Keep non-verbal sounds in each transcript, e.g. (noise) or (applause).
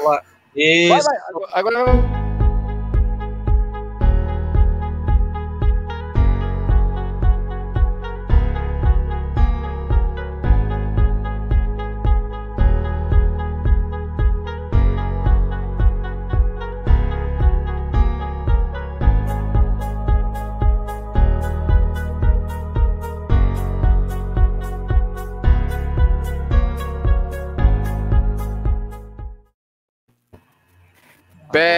Olá. Isso. Vai, vai, agora, agora...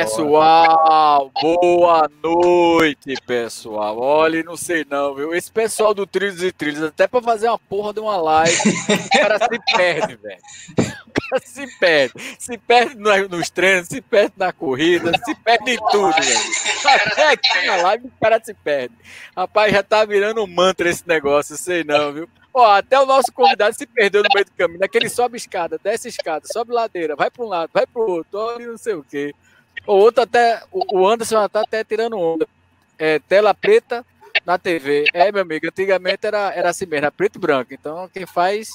Pessoal, boa noite, pessoal. Olha, não sei não, viu? Esse pessoal do Trilhos e Trilhos, até pra fazer uma porra de uma live, o cara se perde, velho. O cara se perde. Se perde nos treinos, se perde na corrida, se perde em tudo, velho. Aqui na live o cara se perde. Rapaz, já tá virando um mantra esse negócio, sei não, viu? Ó, até o nosso convidado se perdeu no meio do caminho. Naquele sobe escada, desce escada, sobe ladeira, vai para um lado, vai para outro, olha não sei o quê. O outro até, o Anderson está até tirando onda. É, tela preta na TV. É, meu amigo, antigamente era, era assim mesmo, era preto e branco. Então, quem faz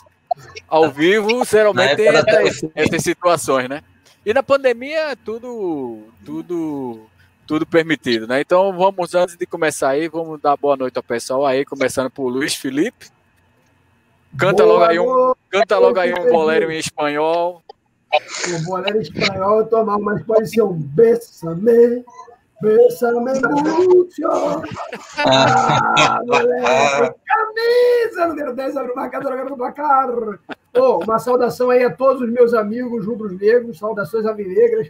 ao vivo, geralmente tem essas, essas situações, né? E na pandemia, tudo, tudo, tudo permitido, né? Então, vamos, antes de começar aí, vamos dar boa noite ao pessoal aí, começando por Luiz Felipe. Canta boa logo aí um, canta logo aí um bolero em espanhol. O bolero espanhol eu tomava, mas pode ser um Bessame, Bessame mucho. Ah, moleque, camisa número 10, abre o marcador, agora no placar. Oh, uma saudação aí a todos os meus amigos rubros-negros, saudações avinegras.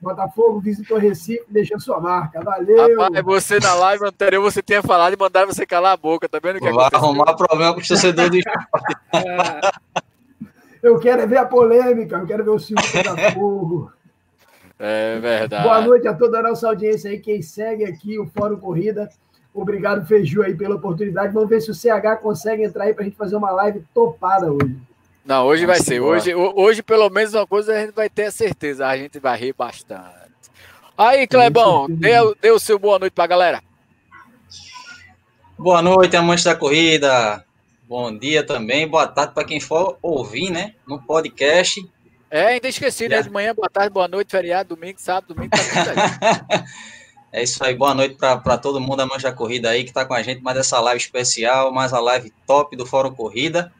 Botafogo visitou Recife, deixou sua marca. Valeu. Rapaz, você na live anterior você tinha falado e mandar você calar a boca, tá vendo que Vai arrumar problema com o torcedor do esporte. É. Eu quero é ver a polêmica, eu quero ver o Silvio (laughs) Botafogo. É verdade. Boa noite a toda a nossa audiência aí, quem segue aqui o Fórum Corrida. Obrigado, Feiju, aí pela oportunidade. Vamos ver se o CH consegue entrar aí para a gente fazer uma live topada hoje. Não, hoje vai ser. Hoje, hoje, pelo menos, uma coisa a gente vai ter a certeza. A gente vai rir bastante. Aí, Clebão, dê, dê o seu boa noite para a galera. Boa noite, amantes da corrida. Bom dia também, boa tarde para quem for ouvir, né? No podcast. É, ainda esqueci, né? De manhã, boa tarde, boa noite, feriado, domingo, sábado, domingo, tá (laughs) É isso aí, boa noite para todo mundo da Mancha Corrida aí que está com a gente, mais essa live especial, mais a live top do Fórum Corrida.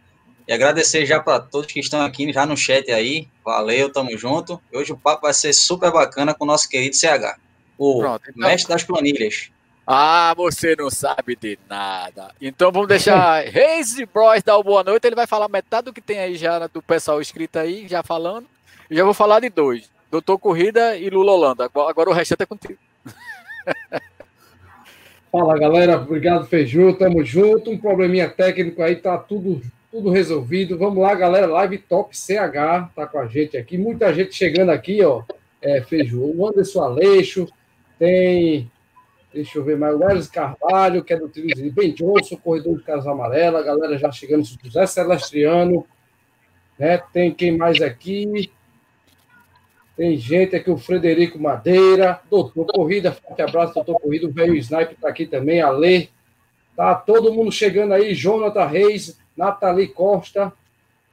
E agradecer já para todos que estão aqui já no chat aí. Valeu, tamo junto. Hoje o papo vai ser super bacana com o nosso querido CH, o Pronto, então... mestre das planilhas. Ah, você não sabe de nada. Então vamos deixar (laughs) Reis Bros dar uma boa noite. Ele vai falar metade do que tem aí já do pessoal escrito aí, já falando. E já vou falar de dois: Doutor Corrida e Lula Holanda. Agora o resto é contigo. (laughs) Fala galera, obrigado Feiju, tamo junto. Um probleminha técnico aí, tá tudo, tudo resolvido. Vamos lá, galera. Live Top CH tá com a gente aqui. Muita gente chegando aqui, ó. É, Feiju, o Anderson Aleixo, tem Deixa eu ver mais. O Wesley Carvalho, que é do trio de Ben Johnson, corredor de Casa Amarela. A galera já chegando. José Celestriano. Né? Tem quem mais aqui? Tem gente aqui, o Frederico Madeira. Doutor Corrida, forte abraço, doutor Corrida. O velho Sniper está aqui também. A Lê. Tá todo mundo chegando aí. Jonathan Reis, Nathalie Costa.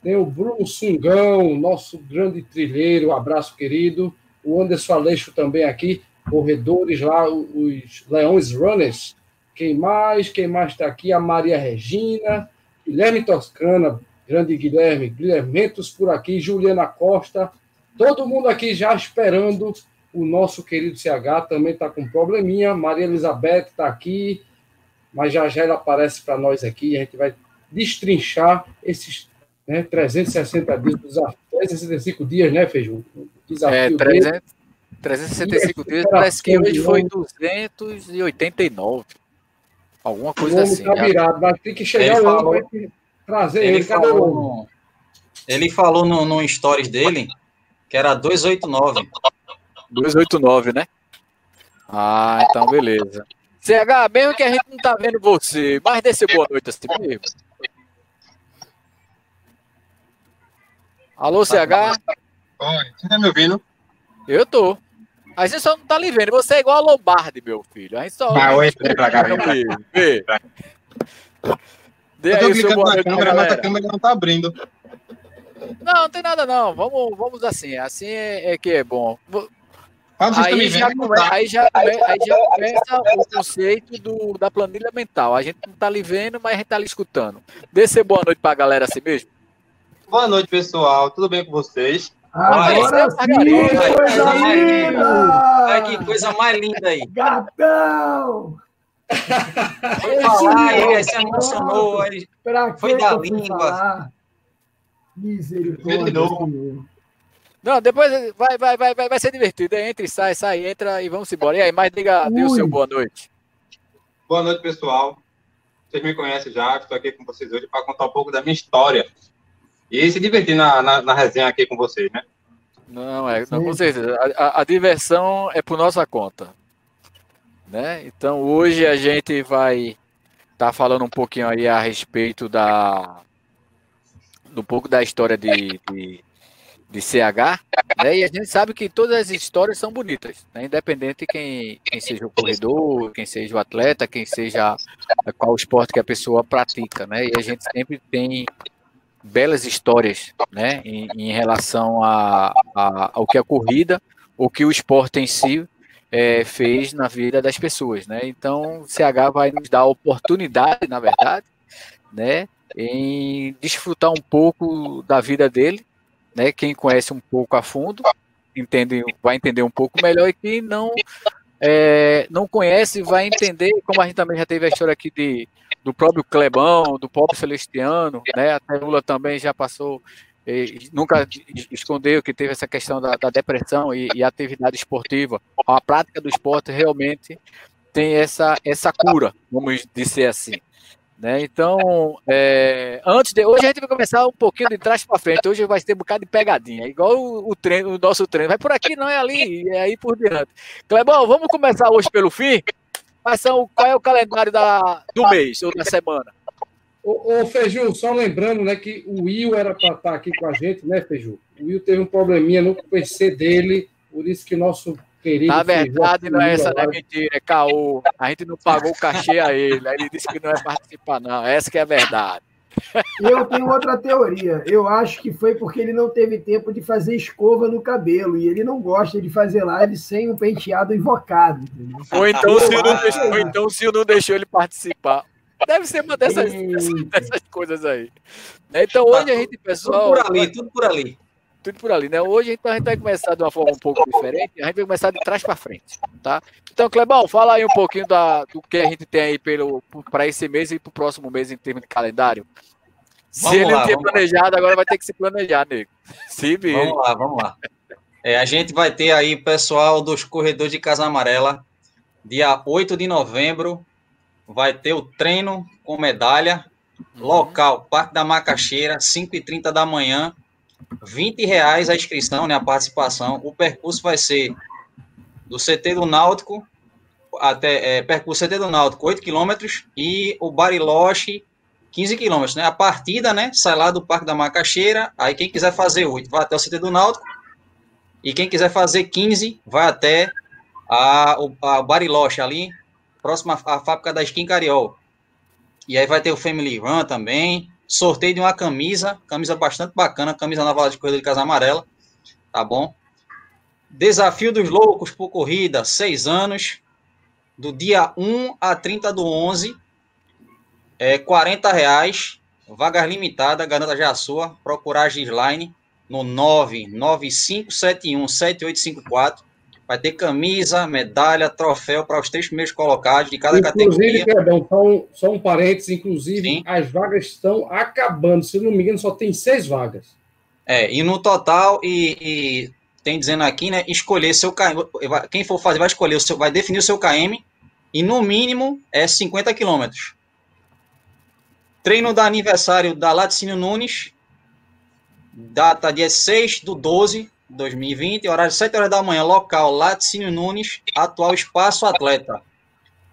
Tem o Bruno Sungão, nosso grande trilheiro. Um abraço, querido. O Anderson Aleixo também aqui corredores lá, os Leões Runners. Quem mais? Quem mais está aqui? A Maria Regina, Guilherme Toscana, grande Guilherme, Guilhermentos por aqui, Juliana Costa, todo mundo aqui já esperando o nosso querido CH, também está com probleminha, Maria Elizabeth está aqui, mas já já ela aparece para nós aqui, a gente vai destrinchar esses né, 360 dias, 365 dias, né, Feijão? Desafio é, 300, 365 dias, parece que hoje foi 289. Alguma coisa assim. Tá virado, mas tem que chegar ele falou, trazer ele. Ele falou, no, ele falou no, no stories dele que era 289. 289, né? Ah, então beleza. CH, mesmo que a gente não tá vendo você, mas desse boa noite assim mesmo. Alô, CH? Oi, você tá me ouvindo? Eu tô. A gente só não tá lhe vendo. Você é igual a Lombardi, meu filho. A gente só. Ah, oi, pra cá, vem Vê. Dê eu tô clicando na câmera, mas a câmera não tá abrindo. Não, não tem nada não. Vamos, vamos assim. Assim é, é que é bom. Aí já, vendo, come, tá? aí, já, aí já começa o conceito do, da planilha mental. A gente não tá ali vendo, mas a gente tá ali escutando. Dê ser boa noite pra galera assim mesmo. Boa noite, pessoal. Tudo bem com vocês? Agora Olha, sim, coisa Margarida. linda! Olha que coisa mais linda aí. Gatão! Foi falar, ele se emocionou. Ele... Pra Foi da língua. falar? Misericórdia. Não, depois vai, vai, vai, vai, vai ser divertido. Entra e sai, sai, entra e vamos embora. E aí, mas diga, dê o Ui. seu boa noite. Boa noite, pessoal. Vocês me conhecem já, estou aqui com vocês hoje para contar um pouco da minha história. E se divertir na, na, na resenha aqui com vocês, né? Não, é, não, com certeza. A, a- a diversão é por nossa conta. Né? Então hoje a gente vai estar falando um pouquinho aí a respeito da do pouco da história de, de, de CH, né? E a gente sabe que todas as histórias são bonitas, né? Independente quem, quem seja o corredor, quem seja o atleta, quem seja qual esporte que a pessoa pratica, né? E a gente sempre tem belas histórias, né, em, em relação a, a- ao que a corrida, o que o esporte em si eh, fez na vida das pessoas, né? Então, o CH vai nos dar a oportunidade, na verdade, né, em desfrutar um pouco da vida dele, né? Quem conhece um pouco a fundo, entende, vai entender um pouco melhor e quem não eh, não conhece vai entender, como a gente também já teve a história aqui de do próprio Clebão, do próprio Celestiano, né? Até Lula também já passou, nunca es- escondeu que teve essa questão da, da depressão e, e atividade esportiva. A prática do esporte realmente tem essa, essa cura, vamos dizer assim. Né? Então, eh, antes de hoje a gente vai começar um pouquinho de trás para frente. Hoje vai ter um bocado de pegadinha, igual o, o treino, o nosso treino. Vai por aqui, não é ali, é aí por diante. Clebão, vamos começar hoje pelo fim. Quais são, qual é o calendário da, do mês ou da semana? Ô, ô Feju, só lembrando, né, que o Will era para estar aqui com a gente, né, Feju? O Will teve um probleminha no PC dele, por isso que nosso querido. Na Feju verdade, não é essa, não é mentira, é caô. A gente não pagou o cachê a ele. Aí ele disse que não vai participar, não. Essa que é a verdade. Eu tenho outra teoria. Eu acho que foi porque ele não teve tempo de fazer escova no cabelo. E ele não gosta de fazer live sem um penteado invocado. Entendeu? Ou então, se não deixou, ou então se não deixou ele participar. Deve ser uma dessas, Eita. dessas coisas aí. Então hoje a gente, Tudo pessoal. por ali, tudo por ali. tudo por ali, né? Hoje então, a gente vai começar de uma forma um pouco diferente, a gente vai começar de trás para frente, tá? Então, Clebão, fala aí um pouquinho da, do que a gente tem aí para esse mês e para o próximo mês em termos de calendário. Se Vamos ele lá, não tinha vamos lá. planejado, agora vai ter que se planejar, nego. Se vira. Vamos lá, vamos lá. É, a gente vai ter aí pessoal dos corredores de Casa Amarela, dia 8 de novembro, vai ter o treino com medalha, local, Parque da Macaxeira, 5h30 da manhã, 20 reais a inscrição, né, a participação. O percurso vai ser do CT do Náutico até é, percurso CT do Náutico, 8 quilômetros, e o Bariloche, 15 quilômetros, né? A partida, né, sai lá do Parque da Macaxeira, aí quem quiser fazer 8 vai até o CT do Náutico, e quem quiser fazer 15 vai até a, a Bariloche ali, próxima à fábrica da Skin Cariol. E aí vai ter o Family Run também, sorteio de uma camisa, camisa bastante bacana, camisa nova de corrida de Casa Amarela, tá bom? Desafio dos Loucos por corrida, 6 anos, do dia 1 a 30 do 11, é 40 reais, vagas limitadas, garanta já a sua, procurar a Gislaine no 995717854, vai ter camisa, medalha, troféu para os três primeiros colocados de cada Inclusive, categoria. Clebão, só, só um parênteses, inclusive, Sim. as vagas estão acabando. Se não me engano, só tem seis vagas. É, e no total, e, e tem dizendo aqui, né, escolher seu KM, quem for fazer vai escolher, o seu, vai definir o seu KM, e no mínimo é 50 quilômetros. Treino da aniversário da Laticínio Nunes, data dia 6 do 12 de 2020, horário 7 horas da manhã, local Laticínio Nunes, atual Espaço Atleta.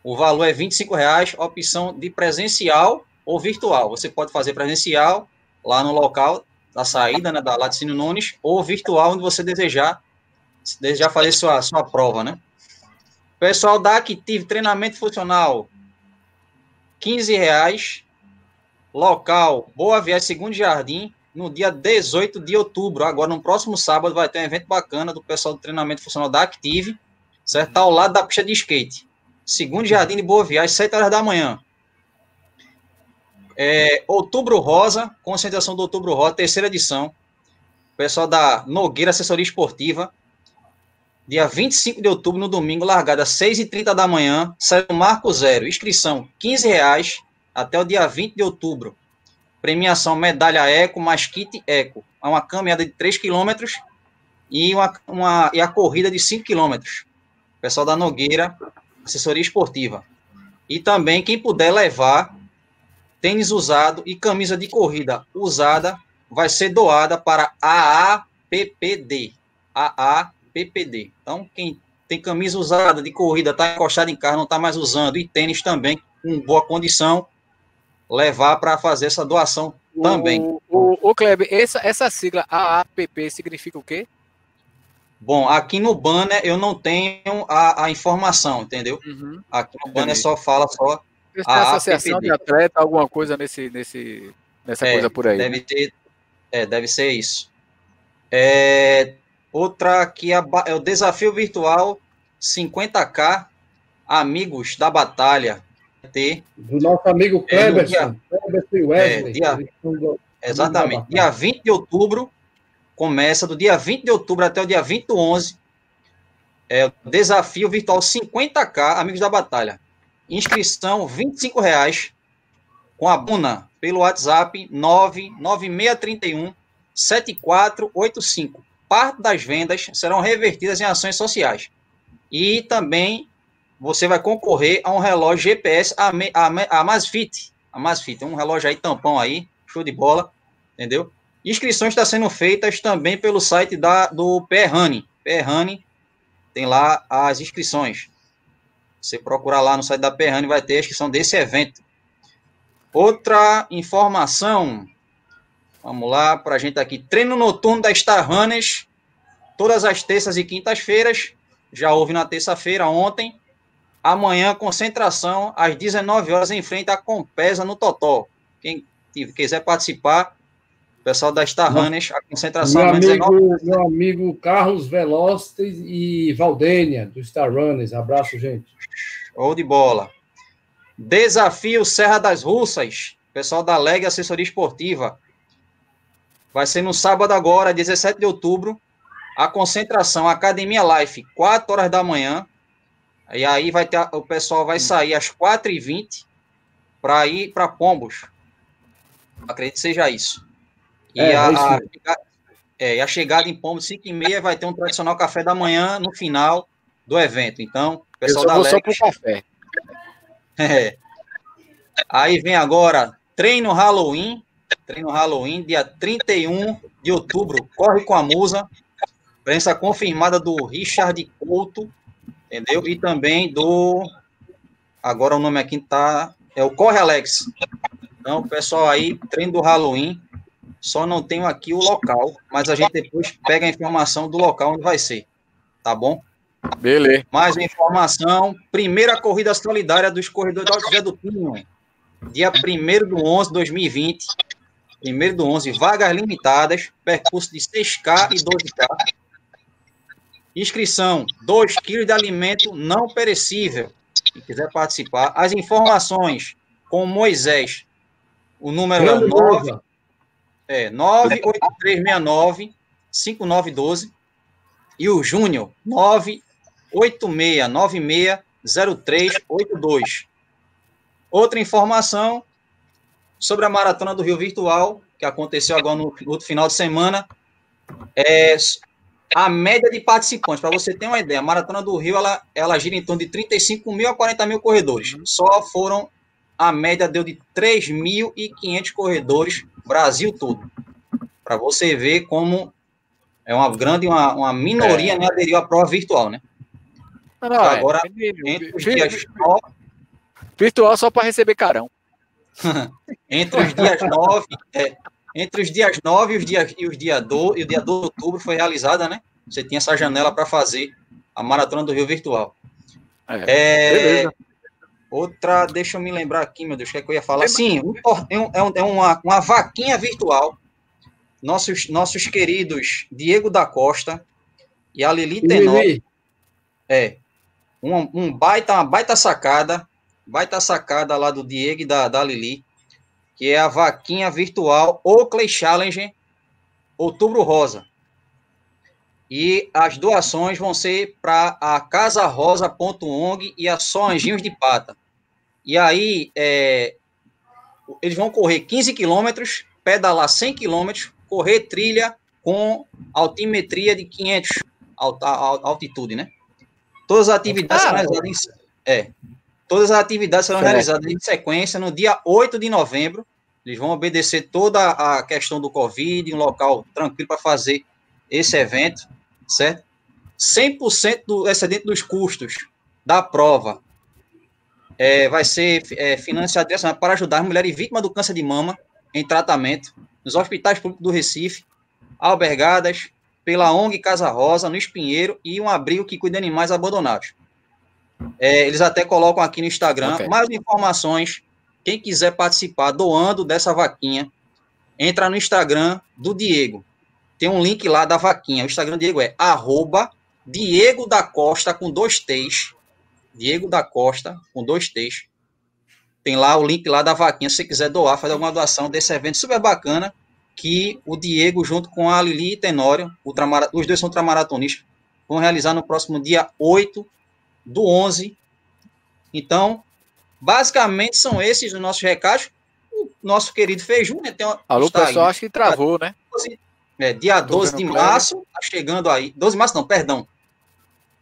O valor é 25 reais, opção de presencial ou virtual. Você pode fazer presencial lá no local da saída, né, da Laticínio Nunes, ou virtual, onde você desejar, desejar fazer sua, sua prova, né? Pessoal da Active Treinamento Funcional, 15 reais. Local, Boa Viagem, Segundo Jardim, no dia 18 de outubro. Agora, no próximo sábado, vai ter um evento bacana do pessoal do treinamento funcional da Active, certo? Tá ao lado da pista de skate. Segundo Jardim de Boa Viagem, 7 horas da manhã. É, Outubro Rosa, concentração do Outubro Rosa, terceira edição. Pessoal da Nogueira Assessoria Esportiva. Dia 25 de outubro, no domingo, largada às 6h30 da manhã, sai o Marco Zero. Inscrição, 15 reais até o dia 20 de outubro. Premiação Medalha Eco mais Kit Eco. É uma caminhada de 3 km e, uma, uma, e a corrida de 5 km. Pessoal da Nogueira, assessoria esportiva. E também quem puder levar tênis usado e camisa de corrida usada vai ser doada para a AAPPD. AAPPD. Então, quem tem camisa usada de corrida, está encostado em carro, não está mais usando, e tênis também, com boa condição, levar para fazer essa doação também. O, o, o Kleber, essa, essa sigla AAPP significa o quê? Bom, aqui no banner eu não tenho a, a informação, entendeu? Uhum. Aqui no banner só fala só a é associação de atleta, alguma coisa nesse, nesse, nessa é, coisa por aí. Deve ter, é, deve ser isso. É, outra que é, é o desafio virtual 50k amigos da batalha T. Do nosso amigo Cleberson. É, Wesley. Dia, exatamente. Dia 20 de outubro, começa do dia 20 de outubro até o dia 20 do 11. É o desafio virtual 50K, Amigos da Batalha. Inscrição R$ reais com a Buna pelo WhatsApp 99631 7485. Parte das vendas serão revertidas em ações sociais. E também você vai concorrer a um relógio GPS, a, a, a Masfit. A um relógio aí tampão aí, show de bola, entendeu? Inscrições estão sendo feitas também pelo site da, do Perrani. Perrani tem lá as inscrições. Você procurar lá no site da Perrani, vai ter a inscrição desse evento. Outra informação, vamos lá, para a gente aqui. Treino noturno da Star Runners, todas as terças e quintas-feiras. Já houve na terça-feira, ontem. Amanhã, concentração, às 19 horas, em frente à Compesa, no Totó. Quem quiser participar, pessoal da Star Runners, a concentração meu amigo, meu amigo Carlos Veloces e Valdênia, do Star Runners. Abraço, gente. Show de bola. Desafio Serra das Russas, pessoal da Leg Assessoria Esportiva. Vai ser no sábado agora, 17 de outubro. A concentração Academia Life, 4 horas da manhã. E aí vai ter, o pessoal vai sair às 4h20 para ir para Pombos. Acredito que seja isso. E, é, a, a, é, a chegada em Pombo, 5 e meia, vai ter um tradicional café da manhã no final do evento. Então, pessoal Eu só da Lex, só café. (laughs) É. Aí vem agora treino Halloween. Treino Halloween, dia 31 de outubro. Corre com a musa. Presença confirmada do Richard Couto. Entendeu? E também do. Agora o nome aqui tá. É o Corre Alex. Então, pessoal aí, treino do Halloween. Só não tenho aqui o local, mas a gente depois pega a informação do local onde vai ser. Tá bom? Beleza. Mais informação. Primeira corrida solidária dos corredores do José do Pinho. Dia 1 do 11 de 2020. 1 do 11, vagas limitadas. Percurso de 6K e 12K. Inscrição: 2 kg de alimento não perecível. Quem quiser participar. As informações com Moisés. O número é 9. É, 98369 5912 e o Júnior 986960382. Outra informação sobre a maratona do Rio Virtual, que aconteceu agora no, no final de semana, é a média de participantes. Para você ter uma ideia, a maratona do Rio ela, ela gira em torno de 35 mil a 40 mil corredores. Só foram a média deu de 3.500 corredores Brasil todo. Para você ver como é uma grande, uma, uma minoria é. né, aderiu à prova virtual, né? Não, não, Agora, é, (laughs) entre os dias virtual só para receber carão. entre os dias 9, é, entre os dias 9 e os dias, e os dia 12, e o dia 12 de outubro foi realizada, né? Você tinha essa janela para fazer a maratona do Rio Virtual. É, é Outra, deixa eu me lembrar aqui, meu Deus, o que, é que eu ia falar? Sim, um, é, um, é uma, uma vaquinha virtual. nossos, nossos queridos Diego da Costa e a Lili Tenório. É. Um, um baita, uma baita sacada, baita sacada lá do Diego e da, da Lili, que é a vaquinha virtual Oakley Challenge Outubro Rosa. E as doações vão ser para a casarosa.ong e a Só Anjinhos de Pata. E aí, é, eles vão correr 15 quilômetros, pedalar 100 quilômetros, correr trilha com altimetria de 500 alta, altitude, né? Todas as atividades ah, realizadas em, é, todas as atividades serão certo. realizadas em sequência no dia 8 de novembro. Eles vão obedecer toda a questão do Covid, um local tranquilo para fazer esse evento certo? 100% do excedente dos custos da prova é, vai ser é, financiado para ajudar mulheres vítimas do câncer de mama em tratamento nos hospitais públicos do Recife, albergadas pela ONG Casa Rosa, no Espinheiro, e um abrigo que cuida de animais abandonados. É, eles até colocam aqui no Instagram okay. mais informações. Quem quiser participar doando dessa vaquinha, entra no Instagram do Diego, tem um link lá da vaquinha. O Instagram do Diego é arroba Diego da Costa com dois T's. Diego da Costa com dois T's. Tem lá o link lá da vaquinha. Se você quiser doar, fazer alguma doação desse evento super bacana. Que o Diego, junto com a Lili e Tenório, os dois são ultramaratonistas, vão realizar no próximo dia 8 do 11. Então, basicamente são esses os nossos recados. O nosso querido Feijão, né? Tem uma, Alô, pessoal, acho que travou, né? É, dia 12 de março, tá chegando aí. 12 de março, não, perdão.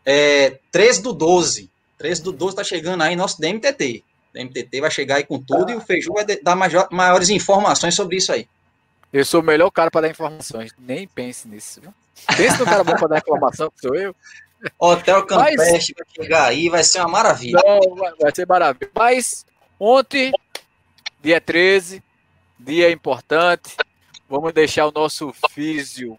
É, 13 do 12. 13 do 12 tá chegando aí nosso DMTT. DMTT vai chegar aí com tudo e o Feiju vai dar major, maiores informações sobre isso aí. Eu sou o melhor cara para dar informações. Nem pense nisso. Viu? Pense no cara bom para dar informação, que sou eu. Hotel Campeste Mas... vai chegar aí, vai ser uma maravilha. Não, vai ser maravilha. Mas ontem, dia 13, dia importante, Vamos deixar o nosso físio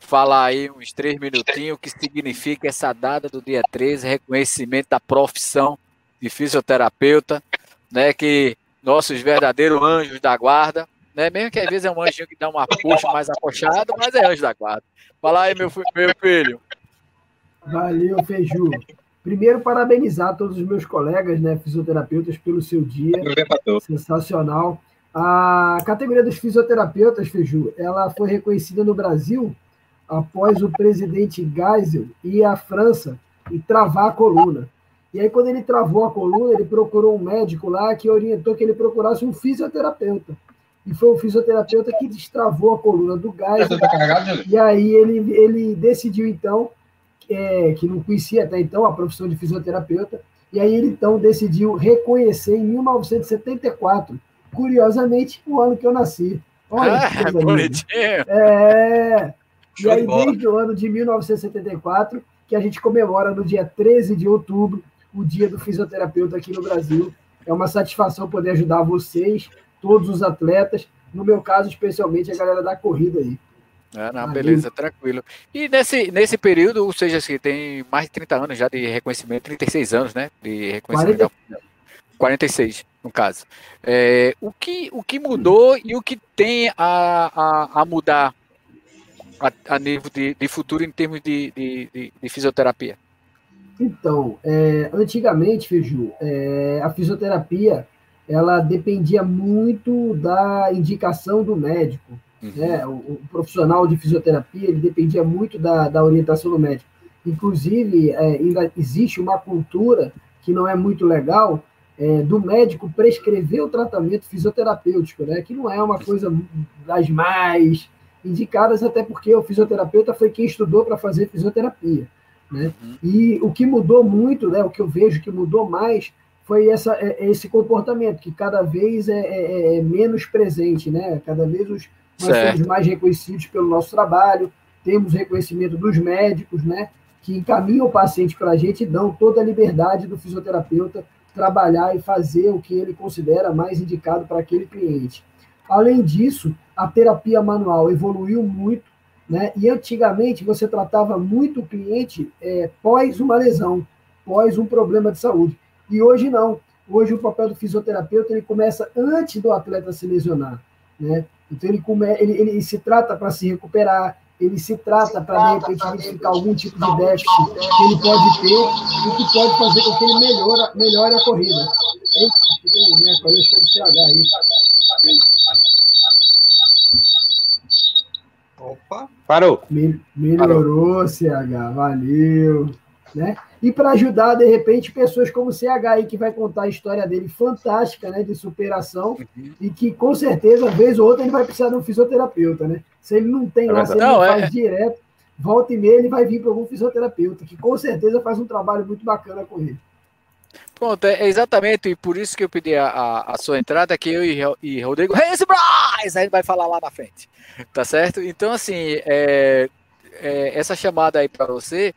falar aí uns três minutinhos o que significa essa data do dia 13, reconhecimento da profissão de fisioterapeuta, né? Que nossos verdadeiros anjos da guarda, né? Mesmo que às vezes é um anjinho que dá uma puxa mais apochada, mas é anjo da guarda. Fala aí, meu, meu filho. Valeu, Feiju. Primeiro, parabenizar todos os meus colegas, né, fisioterapeutas, pelo seu dia. Sensacional. A categoria dos fisioterapeutas, Feju, ela foi reconhecida no Brasil após o presidente Geisel ir à França e travar a coluna. E aí, quando ele travou a coluna, ele procurou um médico lá que orientou que ele procurasse um fisioterapeuta. E foi o fisioterapeuta que destravou a coluna do Geisel. Tá e aí ele, ele decidiu, então, é, que não conhecia até então a profissão de fisioterapeuta, e aí ele, então, decidiu reconhecer em 1974 curiosamente, o ano que eu nasci. Olha, ah, bonitinho. É. E aí, desde o ano de 1974, que a gente comemora no dia 13 de outubro, o dia do fisioterapeuta aqui no Brasil. É uma satisfação poder ajudar vocês, todos os atletas, no meu caso, especialmente a galera da corrida aí. É, não, beleza, tranquilo. E nesse, nesse período, ou seja, que tem mais de 30 anos já de reconhecimento, 36 anos, né? De reconhecimento. 40... 46, no caso. É, o, que, o que mudou e o que tem a, a, a mudar a, a nível de, de, futuro em termos de, de, de fisioterapia? Então, é, antigamente, Feju, é, a fisioterapia ela dependia muito da indicação do médico. Uhum. Né? O, o, profissional de fisioterapia ele dependia muito da, da orientação do médico. Inclusive, é, ainda existe uma cultura que não é muito legal, é, do médico prescrever o tratamento fisioterapêutico, né? Que não é uma coisa das mais indicadas, até porque o fisioterapeuta foi quem estudou para fazer fisioterapia, né? Uhum. E o que mudou muito, né? O que eu vejo que mudou mais foi essa, é, é esse comportamento que cada vez é, é, é menos presente, né? Cada vez os, nós certo. somos mais reconhecidos pelo nosso trabalho, temos reconhecimento dos médicos, né? Que encaminham o paciente para a gente e dão toda a liberdade do fisioterapeuta trabalhar e fazer o que ele considera mais indicado para aquele cliente. Além disso, a terapia manual evoluiu muito, né? E antigamente você tratava muito o cliente é, pós uma lesão, pós um problema de saúde. E hoje não. Hoje o papel do fisioterapeuta ele começa antes do atleta se lesionar, né? Então ele, come, ele, ele se trata para se recuperar, ele se trata para, de repente, identificar algum tipo de déficit que ele pode ter e que pode fazer com que ele melhore, melhore a corrida. Eita, tem um boneco aí, acho que é o CH aí. Opa, parou. melhorou, CH, valeu. Né? E para ajudar, de repente, pessoas como o CH aí, que vai contar a história dele fantástica, né, de superação, uhum. e que com certeza, vez ou outra, ele vai precisar de um fisioterapeuta, né? Se ele não tem é lá, se ele não, não faz é... direto, volta e meia, ele vai vir para algum fisioterapeuta, que com certeza faz um trabalho muito bacana com ele. Pronto, é exatamente, e por isso que eu pedi a, a, a sua entrada, que eu e, e Rodrigo, Reis Braz, a gente vai falar lá na frente, tá certo? Então, assim, é, é, essa chamada aí para você,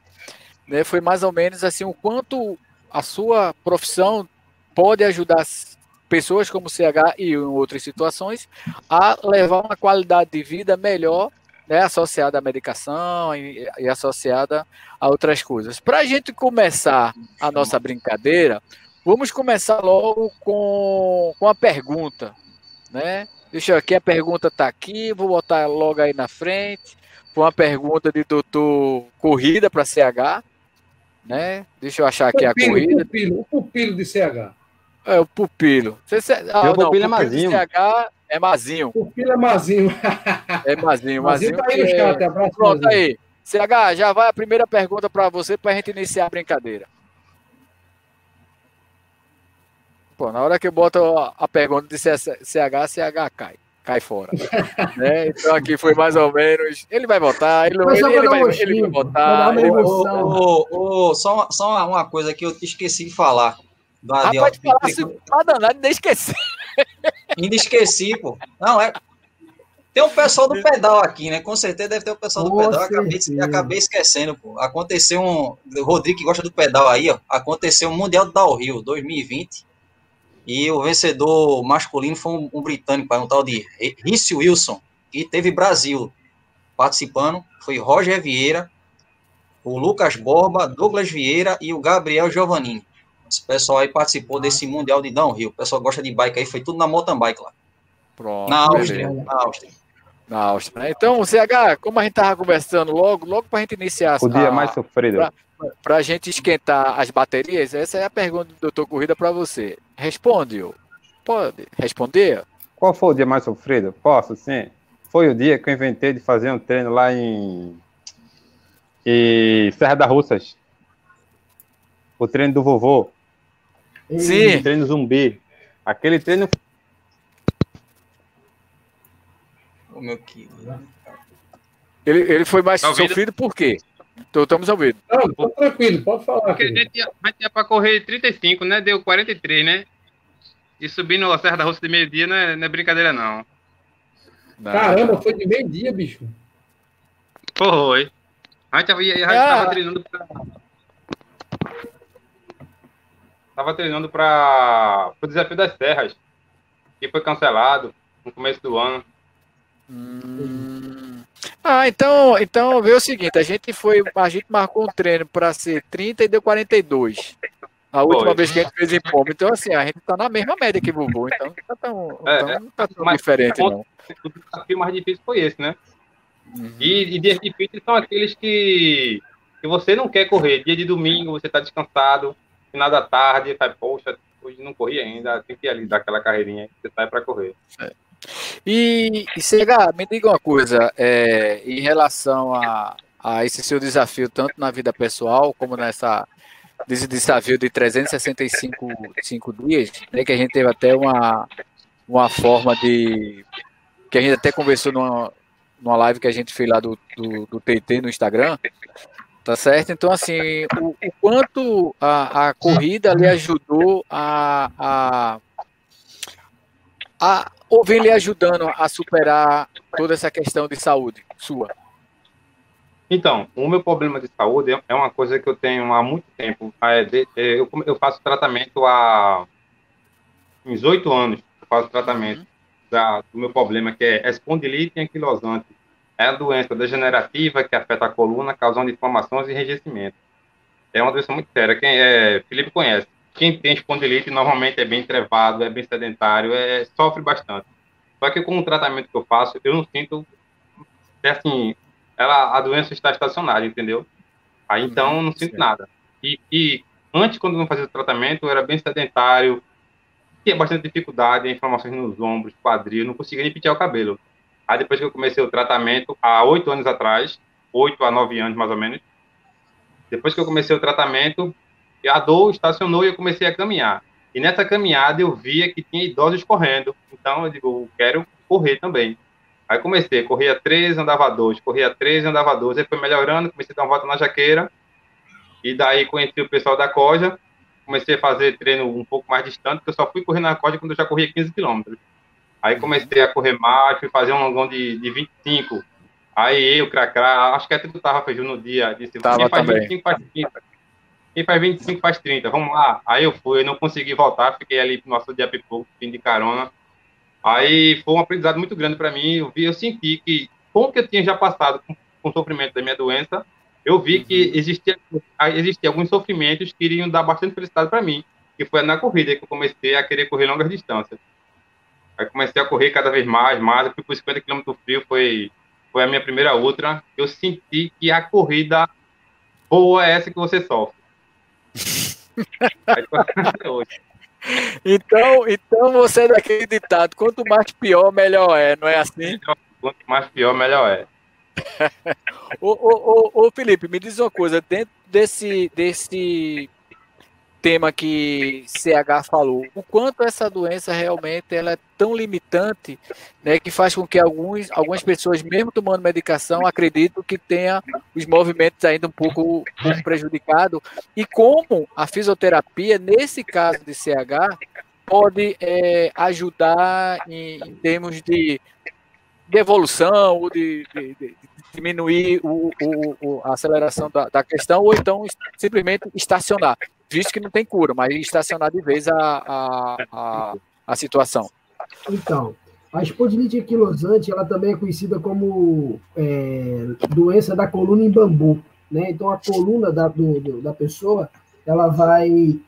né, foi mais ou menos assim, o quanto a sua profissão pode ajudar pessoas como o CH e em outras situações a levar uma qualidade de vida melhor né, associada à medicação e, e associada a outras coisas. Para a gente começar a nossa brincadeira, vamos começar logo com, com a pergunta. Né? Deixa eu aqui, a pergunta está aqui, vou botar logo aí na frente. Foi uma pergunta de doutor Corrida para CH. Né? Deixa eu achar aqui pupilo, a corrida. Pupilo, o pupilo de CH. É, o pupilo. Você, ah, não, pupilo é Mazinho. CH é Mazinho. Pupilo é Mazinho. é Mazinho. (laughs) Mazinho, Mazinho tá aí chat. Abraço, Pronto, Mazinho. aí. CH, já vai a primeira pergunta para você para a gente iniciar a brincadeira. Pô, na hora que eu boto a pergunta de CH, CH cai. Cai fora. (laughs) né? Então aqui foi mais ou menos. Ele vai votar, ele, ele, ele, vai, ele vai votar. Oh, oh, oh, só, só uma coisa que eu esqueci de falar. Do Rapaz, de falar assim, pra danado, ainda esqueci. Ainda esqueci, pô. Não, é. Tem um pessoal do pedal aqui, né? Com certeza deve ter o um pessoal do pedal. Acabei, acabei, esquecendo, pô. Aconteceu um. O Rodrigo que gosta do pedal aí, ó. Aconteceu um Mundial do Downhill 2020. E o vencedor masculino foi um, um britânico, um tal de Rhys Wilson. E teve Brasil participando. Foi Roger Vieira, o Lucas Borba, Douglas Vieira e o Gabriel Giovannini. Esse pessoal aí participou desse Mundial de Downhill. O pessoal gosta de bike aí, foi tudo na mountain bike lá. Pronto, na Áustria, beleza. na Áustria. Na Áustria. Né? Então, CH, como a gente estava conversando logo, logo para a gente iniciar... O dia mais sofrido. Para a gente esquentar as baterias, essa é a pergunta do doutor Corrida para você. Responde, -o. pode responder? Qual foi o dia mais sofrido? Posso, sim. Foi o dia que eu inventei de fazer um treino lá em, em Serra da Russas. O treino do vovô. Sim. Treino zumbi. Aquele treino. O meu querido. Ele, ele foi mais tá sofrido por quê? Então, estamos ouvindo. Não, tô tranquilo, pode falar. Porque a gente ia, ia para correr 35, né? Deu 43, né? E subir no Serra da Roça de meio-dia não, é, não é brincadeira, não. Caramba, foi de meio-dia, bicho. Foi. A gente, a gente ah. tava treinando pra, estava treinando para o Desafio das Serras, que foi cancelado no começo do ano. Hum. Ah, então, então vê o seguinte, a gente foi, a gente marcou um treino para ser 30 e deu 42. A última foi. vez que a gente fez em Poma. Então, assim, a gente está na mesma média que o Vovô, então não está tão, é, então, não tá tão mas, diferente, não. O desafio mais difícil foi esse, né? Uhum. E, e dias difíceis são aqueles que, que você não quer correr. Dia de domingo, você está descansado, final da tarde, sai, poxa, hoje não corri ainda, tem que ir ali dar aquela carreirinha que você sai para correr. É. E, e Sega, me diga uma coisa, é, em relação a, a esse seu desafio, tanto na vida pessoal como nessa desse desafio de 365 cinco dias, né, que a gente teve até uma, uma forma de. que a gente até conversou numa, numa live que a gente fez lá do, do, do TT no Instagram, Tá certo? Então, assim, o, o quanto a, a, corrida lhe ajudou a, a, a. ou vem lhe ajudando a superar toda essa questão de saúde sua? Então, o meu problema de saúde é uma coisa que eu tenho há muito tempo. É, é, eu, faço tratamento há uns oito anos. Eu faço tratamento uhum. da, do meu problema, que é espondilite anquilosante é a doença degenerativa que afeta a coluna, causando inflamações e enrijecimento. É uma doença muito séria. Quem é, Felipe conhece. Quem tem espondilite normalmente é bem trevado, é bem sedentário, é, sofre bastante. Só que com o tratamento que eu faço, eu não sinto, assim, ela, a doença está estacionária, entendeu? Aí então eu não sinto nada. E, e antes, quando eu não fazia o tratamento, eu era bem sedentário, tinha bastante dificuldade, inflamações nos ombros, quadril, não conseguia nem pentear o cabelo. Aí depois que eu comecei o tratamento, há oito anos atrás, oito a nove anos mais ou menos, depois que eu comecei o tratamento, a dor estacionou e eu comecei a caminhar. E nessa caminhada eu via que tinha idosos correndo. Então eu digo, quero correr também. Aí comecei, corria três, andava dois, corria três, andava dois. Aí foi melhorando, comecei a dar uma volta na jaqueira. E daí conheci o pessoal da Coja. Comecei a fazer treino um pouco mais distante, porque eu só fui correr na Coja quando eu já corria 15 quilômetros. Aí comecei a correr mais, fui fazer um longão de, de 25. Aí eu, Cracrá, acho que até tu tava fazendo no dia, disse, tava quem faz também. 25 faz 30. Quem faz 25 faz 30, vamos lá. Aí eu fui, eu não consegui voltar, fiquei ali no nosso dia pipoco, fim de carona. Aí foi um aprendizado muito grande para mim. Eu vi, eu senti que, com o que eu tinha já passado com, com o sofrimento da minha doença, eu vi que existia, existia alguns sofrimentos que iriam dar bastante felicidade para mim. Que foi na corrida que eu comecei a querer correr longas distâncias. Aí comecei a correr cada vez mais, mais. Eu fui por 50 km frio, foi, foi a minha primeira ultra. Eu senti que a corrida boa é essa que você sofre. Hoje. Então, então você é daquele ditado, quanto mais pior, melhor é, não é assim? Quanto mais pior, melhor é. (laughs) Ô, ô, ô, ô, Felipe, me diz uma coisa, dentro desse, desse tema que CH falou, o quanto essa doença realmente ela é tão limitante, né, que faz com que alguns, algumas pessoas, mesmo tomando medicação, acreditam que tenha os movimentos ainda um pouco, prejudicados, e como a fisioterapia, nesse caso de CH, pode é, ajudar em, em termos de, de evolução, ou de, de, de diminuir o, o, a aceleração da, da, questão, ou então simplesmente estacionar, visto que não tem cura, mas estacionar de vez a, a, a, a situação. Então, a espondilite anquilosante, ela também é conhecida como é, doença da coluna em bambu, né? Então, a coluna da, do, da pessoa, ela vai,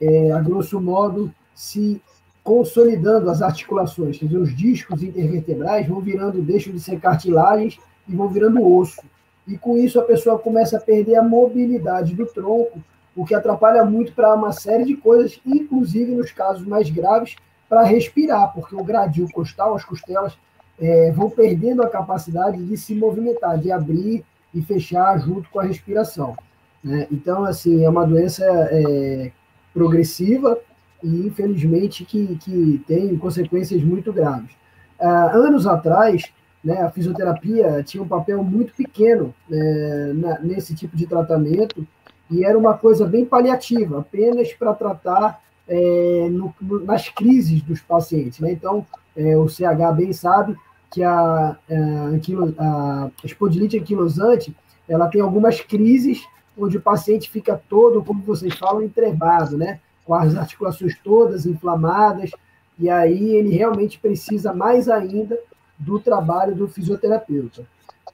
é, a grosso modo, se consolidando as articulações, quer dizer, os discos intervertebrais vão virando, deixam de ser cartilagens e vão virando osso. E com isso a pessoa começa a perder a mobilidade do tronco, o que atrapalha muito para uma série de coisas, inclusive nos casos mais graves, para respirar, porque o gradil costal, as costelas, é, vão perdendo a capacidade de se movimentar, de abrir e fechar junto com a respiração. Né? Então, assim, é uma doença é, progressiva e, infelizmente, que, que tem consequências muito graves. Ah, anos atrás, né, a fisioterapia tinha um papel muito pequeno né, nesse tipo de tratamento e era uma coisa bem paliativa, apenas para tratar é, no, nas crises dos pacientes. Né? Então, é, o CH bem sabe que a, a, a espondilite anquilosante ela tem algumas crises onde o paciente fica todo, como vocês falam, entrebado, né? com as articulações todas inflamadas, e aí ele realmente precisa mais ainda do trabalho do fisioterapeuta.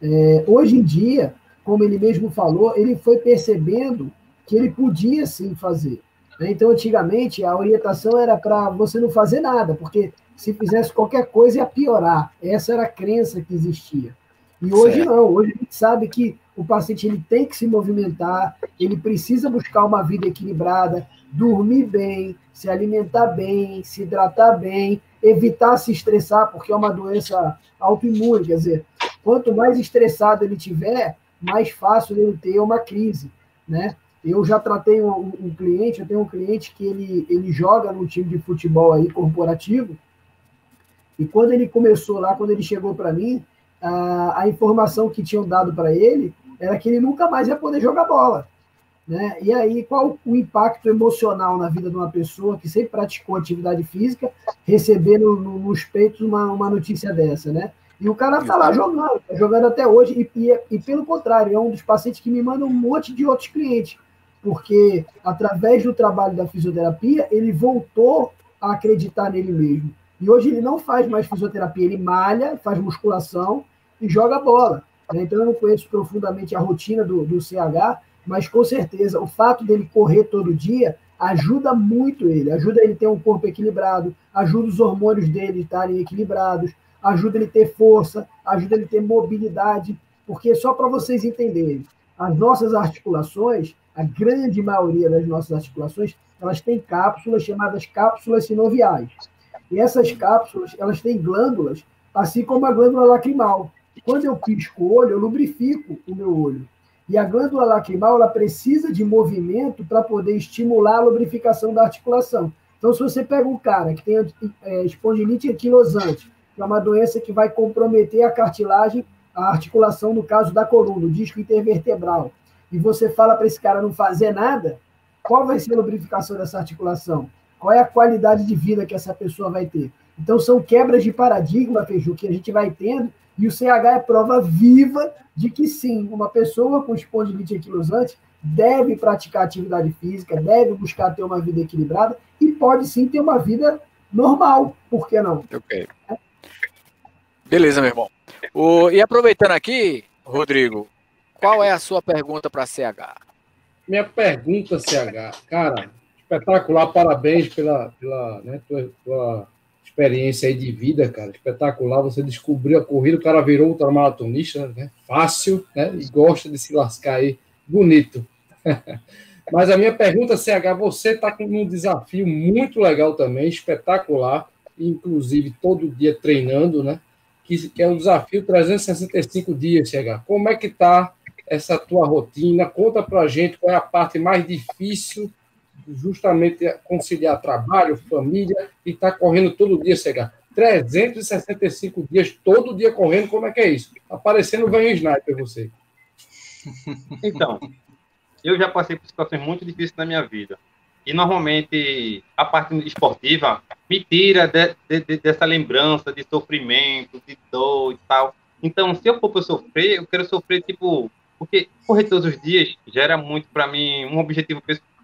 É, hoje em dia, como ele mesmo falou, ele foi percebendo que ele podia sim fazer. Né? Então, antigamente, a orientação era para você não fazer nada, porque se fizesse qualquer coisa ia piorar. Essa era a crença que existia. E hoje certo. não, hoje a gente sabe que o paciente ele tem que se movimentar, ele precisa buscar uma vida equilibrada, dormir bem, se alimentar bem, se hidratar bem, evitar se estressar, porque é uma doença autoimune, quer dizer, quanto mais estressado ele tiver, mais fácil ele ter uma crise, né? Eu já tratei um, um, cliente, eu tenho um cliente que ele, ele joga no time de futebol aí corporativo, e quando ele começou lá, quando ele chegou para mim, a, a informação que tinham dado para ele era que ele nunca mais ia poder jogar bola. Né? E aí, qual o impacto emocional na vida de uma pessoa que sempre praticou atividade física, receber no, no, nos peitos uma, uma notícia dessa, né? E o cara tá lá jogando, tá jogando até hoje, e, e, e, pelo contrário, é um dos pacientes que me manda um monte de outros clientes, porque através do trabalho da fisioterapia, ele voltou a acreditar nele mesmo. E hoje ele não faz mais fisioterapia, ele malha, faz musculação e joga bola. Né? Então eu não conheço profundamente a rotina do, do CH, mas com certeza o fato dele correr todo dia ajuda muito ele, ajuda ele a ter um corpo equilibrado, ajuda os hormônios dele estarem equilibrados, ajuda ele a ter força, ajuda ele a ter mobilidade, porque só para vocês entenderem, as nossas articulações, a grande maioria das nossas articulações, elas têm cápsulas chamadas cápsulas sinoviais. E essas cápsulas, elas têm glândulas, assim como a glândula lacrimal. Quando eu pisco o olho, eu lubrifico o meu olho. E a glândula lacrimal ela precisa de movimento para poder estimular a lubrificação da articulação. Então, se você pega um cara que tem é, espondilite anquilosante, que é uma doença que vai comprometer a cartilagem, a articulação, no caso da coluna, o disco intervertebral, e você fala para esse cara não fazer nada, qual vai ser a lubrificação dessa articulação? Qual é a qualidade de vida que essa pessoa vai ter? Então, são quebras de paradigma, Feiju, que a gente vai tendo, e o CH é prova viva de que sim, uma pessoa com espondilite anquilosante deve praticar atividade física, deve buscar ter uma vida equilibrada e pode sim ter uma vida normal, por que não? Ok. Beleza, meu irmão. O, e aproveitando aqui, Rodrigo, qual é a sua pergunta para CH? Minha pergunta, CH, cara, espetacular, parabéns pela, pela né, tua, tua experiência aí de vida, cara, espetacular. Você descobriu a corrida, o cara virou ultramaratonista, né? Fácil, né? E gosta de se lascar aí, bonito. (laughs) Mas a minha pergunta, CH, você está com um desafio muito legal também, espetacular, inclusive todo dia treinando, né? Que, é um desafio 365 dias, CH. Como é que está essa tua rotina? Conta pra gente qual é a parte mais difícil justamente conciliar trabalho, família e estar tá correndo todo dia, Cega. 365 dias, todo dia correndo, como é que é isso? Aparecendo vem sniper você. (laughs) Então, eu já passei por situações muito difíceis na minha vida. E normalmente a parte esportiva me tira de, de, de, dessa lembrança de sofrimento, de dor e tal. Então, se eu for para sofrer, eu quero sofrer tipo. Porque correr todos os dias gera muito para mim um objetivo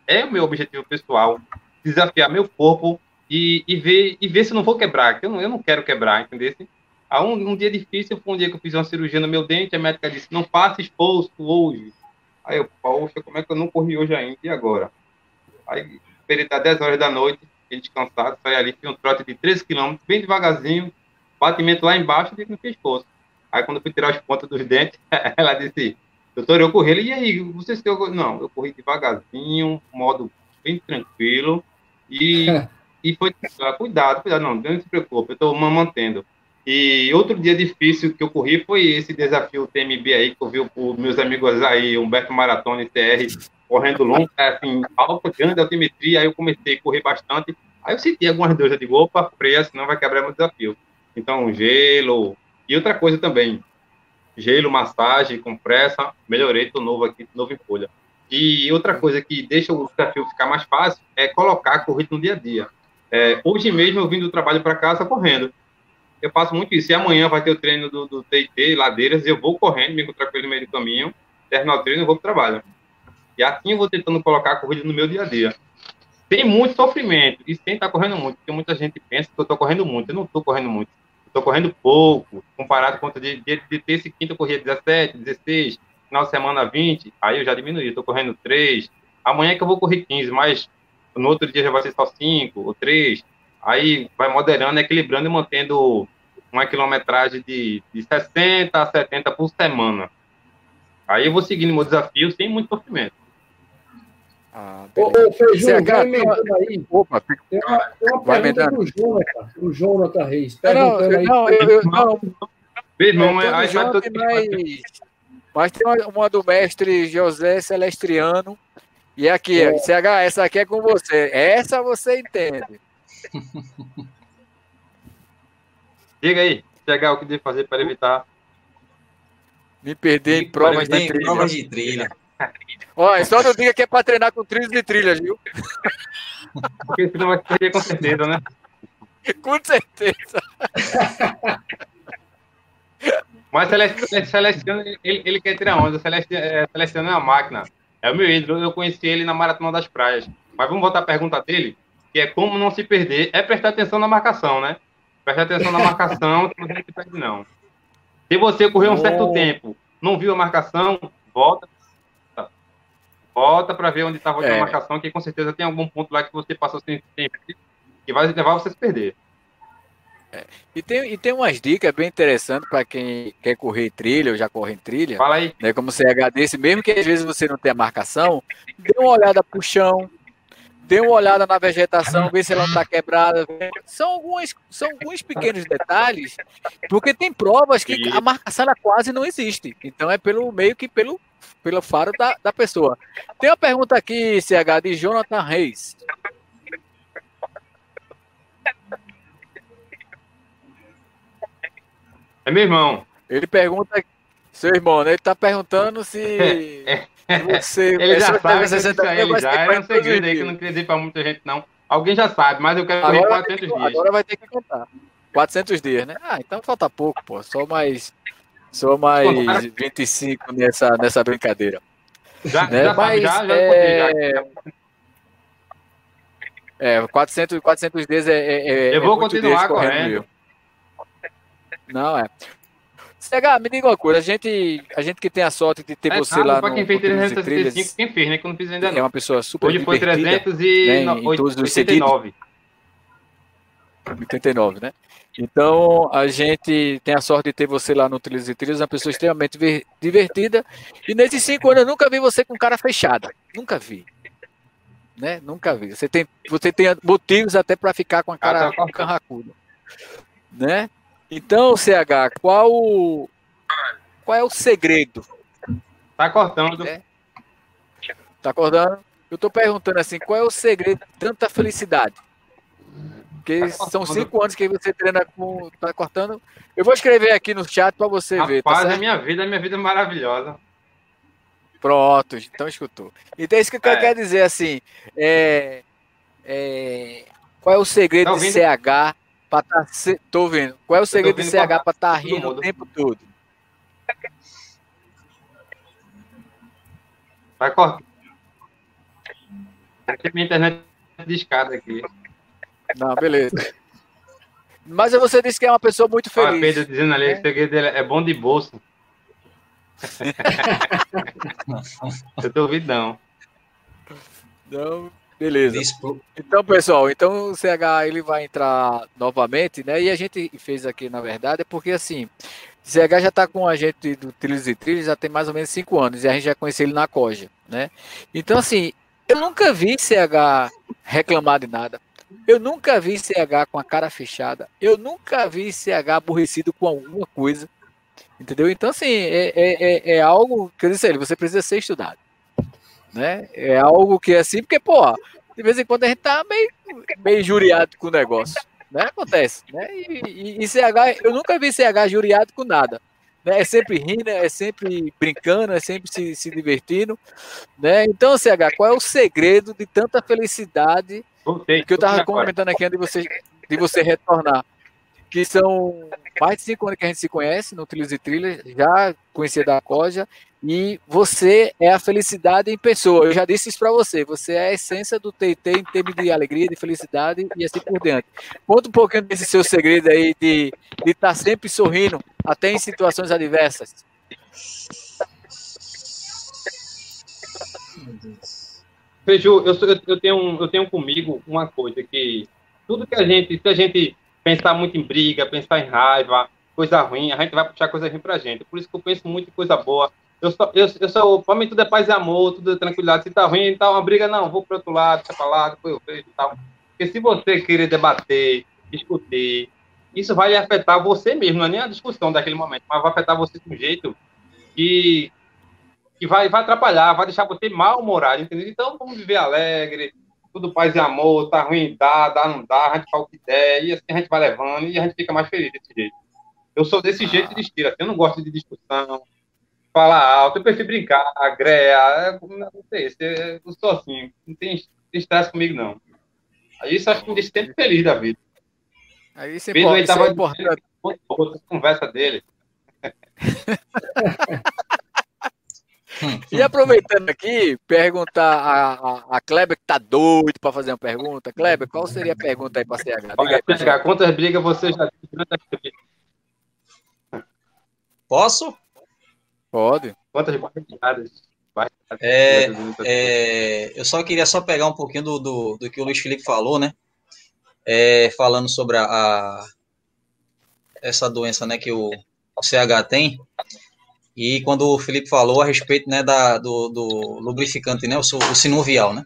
é o meu objetivo pessoal, desafiar meu corpo e, e, ver, e ver se eu não vou quebrar, que eu não, eu não quero quebrar, entendeu? Há um, um, dia difícil foi um dia que eu fiz uma cirurgia no meu dente, a médica disse, não faça exposto hoje. Aí eu, poxa, como é que eu não corri hoje ainda? E agora? Aí, esperei até 10 horas da noite, fiquei descansado, saí ali, fiz um trote de 13 km, bem devagarzinho, batimento lá embaixo e no pescoço. Aí, quando eu fui tirar as pontas dos (laughs) dentes, ela disse, Doutor, eu corri. E aí, você se Não, eu corri devagarzinho, modo bem tranquilo. E, (laughs) e foi. Cuidado, cuidado, não, não se preocupe, eu estou mantendo. E outro dia difícil que eu corri foi esse desafio TMB aí, que eu vi os meus amigos aí, Humberto Maratona e TR, correndo longo, assim, alta, grande altimetria. Aí eu comecei a correr bastante. Aí eu senti algumas dores, eu digo, opa, freia, senão vai quebrar meu desafio. Então, gelo. E outra coisa também, gelo, massagem, compressa, melhorei, tô novo aqui, novo em folha. E outra coisa que deixa o desafio ficar mais fácil é colocar a corrida no dia a dia. É, hoje mesmo eu vim do trabalho para casa correndo. Eu faço muito isso. E amanhã vai ter o treino do, do TIT, ladeiras, eu vou correndo, me encontrar com ele no meio do caminho, terminar o treino e vou para o trabalho. E assim eu vou tentando colocar a corrida no meu dia a dia. Tem muito sofrimento, e sem estar correndo muito, porque muita gente pensa que eu estou correndo muito. Eu não estou correndo muito estou correndo pouco, comparado com de, de, de terça e quinta eu corria 17, 16, final de semana 20, aí eu já diminuí, estou correndo 3, amanhã que eu vou correr 15, mas no outro dia já vai ser só 5 ou 3, aí vai moderando, equilibrando e mantendo uma quilometragem de, de 60 a 70 por semana. Aí eu vou seguindo meu desafio sem muito sofrimento. Ah, ô, ô Feijão, vai emendando aí. Opa, fica... tem uma, tem uma vai pergunta do Jonathan, o Jonathan Reis. Não, não, aí. não, eu, eu, não. Irmão, é, aí vai mas, mas tem uma, uma, do mestre José Celestriano. E aqui, é. CH, essa aqui é com você. Essa você entende. (laughs) Diga aí, CH, o que deve fazer para evitar. Me perder em provas de trilha. Provas de trilha. Olha, só não diga que é para treinar com trilhos de trilhas, viu? Porque senão vai perder com certeza, né? Com certeza. Mas Celestiano, ele, ele quer tirar onda. Celestiano, é, Celestiano é uma máquina. É o meu ídolo. Eu conheci ele na Maratona das Praias. Mas vamos voltar à pergunta dele, que é como não se perder. É prestar atenção na marcação, né? Prestar atenção na marcação, que não se perde, não. Se você correr um certo tempo, não viu a marcação, volta, Volta para ver onde estava a última É. marcação, que com certeza tem algum ponto lá que você passou sem tempo que vai levar você a se perder. E tem, e tem umas dicas bem interessantes para quem quer correr trilha ou já corre em trilha. Fala aí. né, como CH desse, mesmo que às vezes você não tenha marcação, dê uma olhada pro chão, dê uma olhada na vegetação, vê se ela não está quebrada. São alguns, são alguns pequenos detalhes, porque tem provas que a marcação quase não existe. Então é pelo meio que pelo, pelo faro da, da pessoa. Tem uma pergunta aqui, CH, de Jonathan Reis. É meu irmão. Ele pergunta, seu irmão, né? Ele está perguntando se (laughs) você. Ele já sabe 60 isso aí ele já era um 40 segredo aí que eu não queria dizer pra muita gente, não. Alguém já sabe, mas eu quero correr Agora, vai ter 400 que, dias. agora vai ter que contar. 400 dias, né? Ah, então falta pouco, pô. Só mais, só mais 25 nessa, nessa brincadeira. Já, né? já Mas, já, já é. É, 400, 400 dias é. é- é- Eu vou é continuar correndo. Não, é. CH, me diga uma coisa, a gente, a gente que tem a sorte de ter É, você lá no, quem fez Trilhos e Trilhas, 365, quem fez, né? Que eu não fiz ainda é não. uma pessoa super Hoje foi divertida, 389. 89, né? Então, a gente tem a sorte de ter você lá no Trilhos e Trilhas, uma pessoa extremamente ver- divertida. E nesses cinco anos eu nunca vi você com cara fechada. Nunca vi. Né? Nunca vi. Você tem, você tem motivos até para ficar com a cara Ah, tá. carracuda. Né? Então, CH, qual, o- qual é o segredo? Tá cortando. É. Tá acordando? Eu tô perguntando assim, qual é o segredo de tanta felicidade? Porque são cinco anos que você treina com. Tá cortando. Eu vou escrever aqui no chat para você ver, tá Rapaz, é certo? minha vida, é minha vida maravilhosa. Pronto, então escutou. Então é isso que eu É. quero dizer assim. É, é, qual é o segredo Tá de? CH para tá. Tô ouvindo. Qual é o segredo de CH para estar todo rindo o tempo todo? Vai cortando. Aqui minha internet de escada aqui. Não, beleza. Mas você disse que é uma pessoa muito Olha, feliz. Pedro dizendo ali, É. segredo dele é bom de bolso. (laughs) eu tô ouvindo, não. Então, beleza. Então, pessoal, então o CH ele vai entrar novamente, né? E a gente fez aqui, na verdade, é porque assim, o CH já está com a gente do Trilhos e Trilhos já tem mais ou menos cinco anos, e a gente já conheceu ele na Coja, né? Então, assim, eu nunca vi CH reclamar de nada. Eu nunca vi CH com a cara fechada. Eu nunca vi CH aborrecido com alguma coisa. Entendeu? Então, assim, é, é, é, é algo que eu disse a ele, você precisa ser estudado. Né? É algo que é assim, porque, pô, de vez em quando a gente tá meio, meio injuriado com o negócio. Né? Acontece. Né? E, e, e CH, eu nunca vi CH juriado com nada. Né? É sempre rindo, é sempre brincando, é sempre se, se divertindo. Né? Então, CH, qual é o segredo de tanta felicidade Voltei. que eu tava voltei agora. comentando aqui antes de você, de você retornar? Que são mais de cinco anos que a gente se conhece no Trilhos e Trilhas, já conhecia da Coja, e você é a felicidade em pessoa. Eu já disse isso para você. Você é a essência do TT em termos de alegria, de felicidade e assim por diante. Conta um pouquinho desse seu segredo aí de estar sempre sorrindo, até em situações adversas. Feiju, eu, eu, tenho, eu tenho comigo uma coisa que tudo que a gente, se a gente pensar muito em briga, pensar em raiva, coisa ruim, a gente vai puxar coisa ruim pra gente. Por isso que eu penso muito em coisa boa. Eu sou, eu, eu sou, pra mim tudo é paz e amor, tudo é tranquilidade. Se tá ruim, tá uma briga, não, vou pro outro lado, deixa pra lá, depois eu vejo e tal. Porque se você querer debater, discutir, isso vai afetar você mesmo, não é nem a discussão daquele momento, mas vai afetar você de um jeito que, que vai, vai atrapalhar, vai deixar você mal-humorado, entendeu? Então vamos viver alegre, tudo paz e amor, tá ruim, dá, dá, não dá, a gente fala o que der, e assim a gente vai levando e a gente fica mais feliz desse jeito. Eu sou desse jeito de estilo, assim, eu não gosto de discussão, falar alto, eu prefiro brincar, greia, não sei, eu sou assim, não tem estresse comigo, não. Aí isso acho que me deixa sempre feliz da vida. Aí isso é, aí isso é importante. outra conversa dele. (laughs) E aproveitando aqui, perguntar a, a, a Kleber, que tá doido para fazer uma pergunta. Kleber, qual seria a pergunta aí para CH? Olha, pra PH, quantas brigas você já teve durante a? Posso? Pode. Quantas barrigadas? É, é, eu só queria só pegar um pouquinho do, do, do que o Luiz Felipe falou, né? É, falando sobre a, a, essa doença, né, que o, o CH tem. E quando o Felipe falou a respeito, né, da, do, do lubrificante, né, o, o sinuvial, né?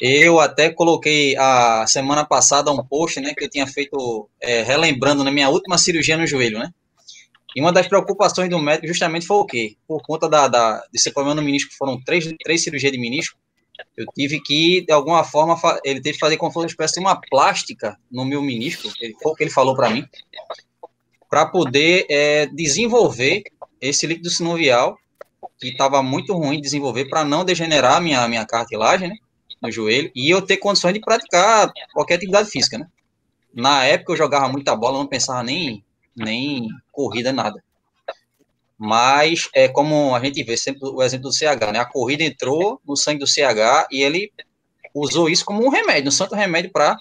Eu até coloquei a semana passada um post, né, que eu tinha feito, é, relembrando na minha última cirurgia no joelho, né? E uma das preocupações do médico justamente foi o quê? Por conta da, da, desse problema no menisco, foram três, três cirurgias de menisco, eu tive que, de alguma forma, ele teve que fazer como uma espécie de uma plástica no meu menisco, foi o que ele falou para mim, para poder é, desenvolver esse líquido sinovial, que estava muito ruim de desenvolver, para não degenerar a minha, minha cartilagem, né? no joelho e eu ter condições de praticar qualquer atividade física, né? Na época eu jogava muita bola, não pensava nem, nem corrida, nada. Mas é como a gente vê sempre o exemplo do CH, né? A corrida entrou no sangue do CH e ele usou isso como um remédio, um santo remédio para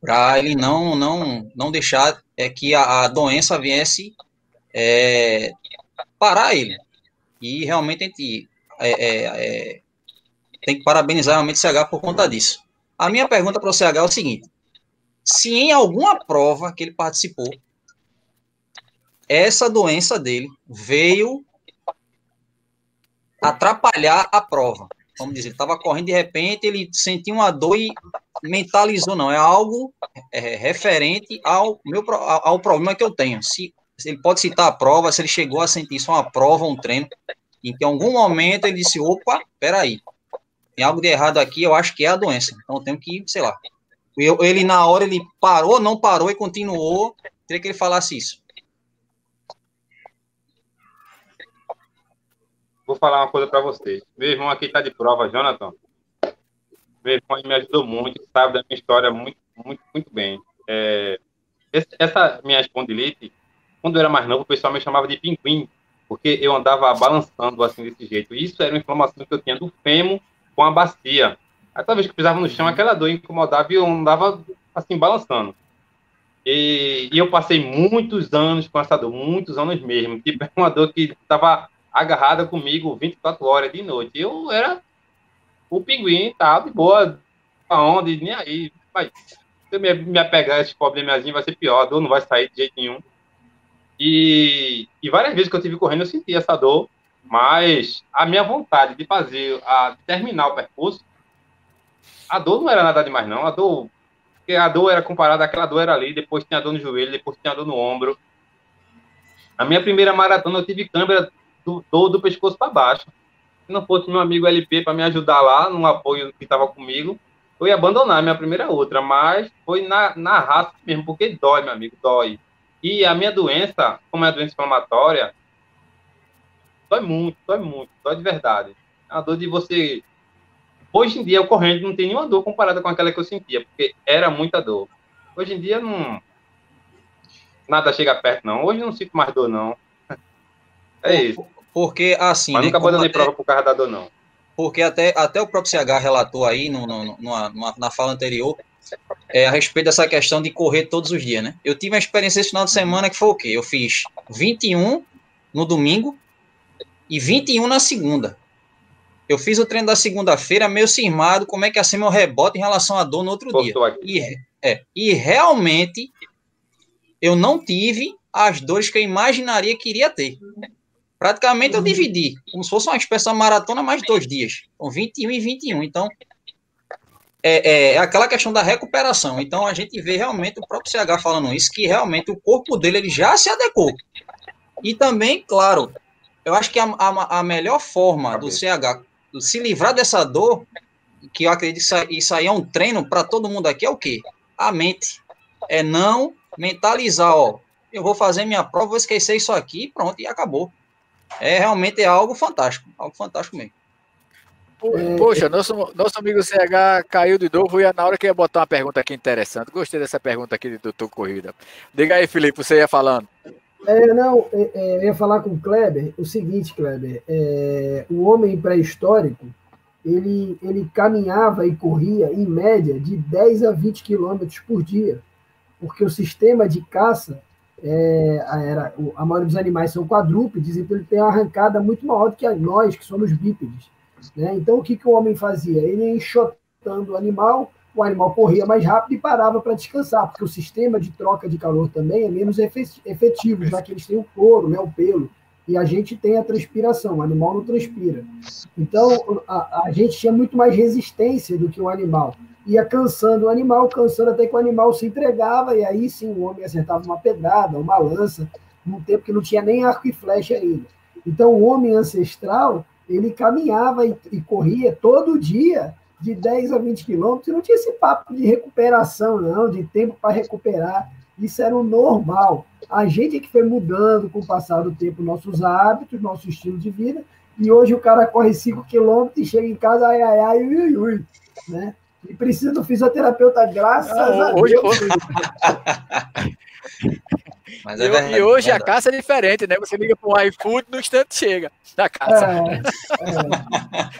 para ele não não não deixar é que a, a doença viesse é, parar ele. E realmente a gente é, é, é tem que parabenizar realmente o CH por conta disso. A minha pergunta para o CH é o seguinte: se em alguma prova que ele participou, essa doença dele veio atrapalhar a prova. Vamos dizer, ele estava correndo de repente, ele sentiu uma dor e mentalizou, não, é algo é, referente ao meu ao, ao, problema que eu tenho. Se, se ele pode citar a prova, se ele chegou a sentir isso uma prova, um treino, em que em algum momento ele disse, opa, peraí, tem algo de errado aqui, eu acho que é a doença. Então eu tenho que, sei lá. Eu, ele na hora ele parou, não parou e continuou. Queria que ele falasse isso. Vou falar uma coisa para vocês. Meu irmão aqui está de prova, Jonathan. Meu irmão me ajudou muito, sabe da minha história muito, muito, muito bem. É, essa minha espondilite, quando eu era mais novo, o pessoal me chamava de pinguim, porque eu andava balançando assim desse jeito. Isso era uma inflamação que eu tinha do fêmur com a bacia. Aí toda vez que pisava no chão, aquela dor incomodava e eu andava assim, balançando. E, e, eu passei muitos anos com essa dor, muitos anos mesmo. Tipo, é uma dor que estava agarrada comigo 24 horas de noite. Eu era o pinguim, tá de boa, aonde, nem aí. Vai, se eu me, me apegar a esse problemazinho, vai ser pior, a dor não vai sair de jeito nenhum. E, e várias vezes que eu tive correndo, eu senti essa dor. Mas a minha vontade de fazer, a de terminar o percurso, a dor não era nada demais, não. A dor, a dor era comparada àquela dor era ali, depois tinha dor no joelho, depois tinha dor no ombro. A minha primeira maratona eu tive câmera do, do, do pescoço para baixo. Se não fosse meu amigo LP para me ajudar lá, no apoio que estava comigo, eu ia abandonar minha primeira outra, mas foi na, na raça mesmo, porque dói, meu amigo, dói. E a minha doença, como é a doença inflamatória, dói muito, dói muito, dói de verdade. É a dor de você. Hoje em dia, correndo não tem nenhuma dor comparada com aquela que eu sentia, porque era muita dor. Hoje em dia, não. Nada chega perto, não. Hoje não sinto mais dor, não. É isso. Porque, assim. Mas nunca abandonei até... prova por causa da dor, não. Porque até, até o próprio CH relatou aí, no, no, numa, numa, na fala anterior, é, a respeito dessa questão de correr todos os dias, né? Eu tive uma experiência esse final de semana que foi o quê? Eu fiz 21 no domingo, e 21 na segunda. Eu fiz o treino da segunda-feira meio cismado, como é que ia ser meu rebote em relação à dor no outro dia. E, é, e realmente eu não tive as dores que eu imaginaria que iria ter. Praticamente eu dividi, como se fosse uma espécie de maratona mais dois dias, com 21 e 21. Então, é, é, é, aquela questão da recuperação. Então, a gente vê realmente o próprio CH falando isso, que realmente o corpo dele ele já se adequou. E também, claro, eu acho que a, a, a melhor forma do CH se livrar dessa dor, que eu acredito que isso aí é um treino para todo mundo aqui, é o quê? A mente. É não mentalizar, ó, eu vou fazer minha prova, vou esquecer isso aqui, pronto, e acabou. É realmente é algo fantástico, algo fantástico mesmo. Poxa, nosso, nosso amigo CH caiu de novo e na hora que ia botar uma pergunta aqui interessante. Gostei dessa pergunta aqui do Doutor Corrida. Diga aí, Felipe, você ia falando. É, não, é, é, eu ia falar com o Kleber o seguinte, Kleber, é, o homem pré-histórico, ele, ele caminhava e corria, em média, de 10 a 20 quilômetros por dia, porque o sistema de caça é, era, a maioria dos animais são quadrúpedes, então ele tem uma arrancada muito maior do que nós, que somos bípedes. Né? Então, o que, que o homem fazia? Ele ia enxotando o animal, o animal corria mais rápido e parava para descansar, porque o sistema de troca de calor também é menos efetivo, já que eles têm o couro, né, o pelo, e a gente tem a transpiração, o animal não transpira. Então, a, a gente tinha muito mais resistência do que o animal ia cansando o animal, cansando até que o animal se entregava, e aí sim o homem acertava uma pedrada, uma lança, num tempo que não tinha nem arco e flecha ainda. Então o homem ancestral, ele caminhava e, e corria todo dia de 10 a 20 quilômetros, e não tinha esse papo de recuperação, não, de tempo para recuperar. Isso era o normal. A gente é que foi mudando com o passar do tempo nossos hábitos, nosso estilo de vida, e hoje o cara corre 5 quilômetros e chega em casa, ai, ai, ai, ui, ui, né? E precisa do fisioterapeuta, graças a hoje, Deus. Hoje... (laughs) (laughs) Mas é e, verdade, e hoje a caça é diferente, né? Você liga para o iFood, no instante chega da caça. É,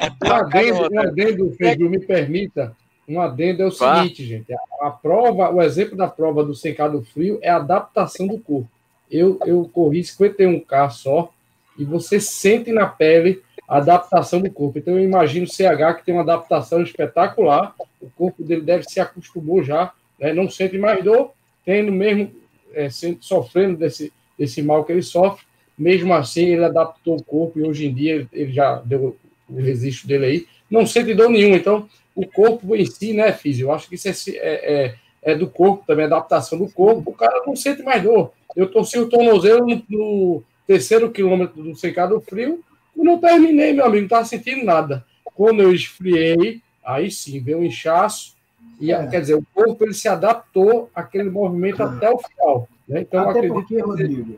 é. Um adendo, um adendo Pedro, me permita. Um adendo é o seguinte, gente. A, a, prova, o exemplo da prova do secado frio é a adaptação do corpo. Eu, eu corri 51K só, e você sente na pele a adaptação do corpo. Então, eu imagino o CH que tem uma adaptação espetacular, o corpo dele deve se acostumou já, né? não sente mais dor, tendo mesmo, é, sofrendo desse, desse mal que ele sofre, mesmo assim ele adaptou o corpo e hoje em dia ele já deu o registro dele aí, não sente dor nenhuma. Então, o corpo em si, né, Físio? Eu acho que isso é, é, é, é do corpo também, adaptação do corpo, o cara não sente mais dor. Eu torci o tornozelo no, no terceiro quilômetro do secado frio, eu não terminei, meu amigo, não estava sentindo nada. Quando eu esfriei, aí sim, veio um inchaço, e é. quer dizer, o corpo ele se adaptou àquele movimento até o final. Né? Então, até acredito porque, que... Rodrigo,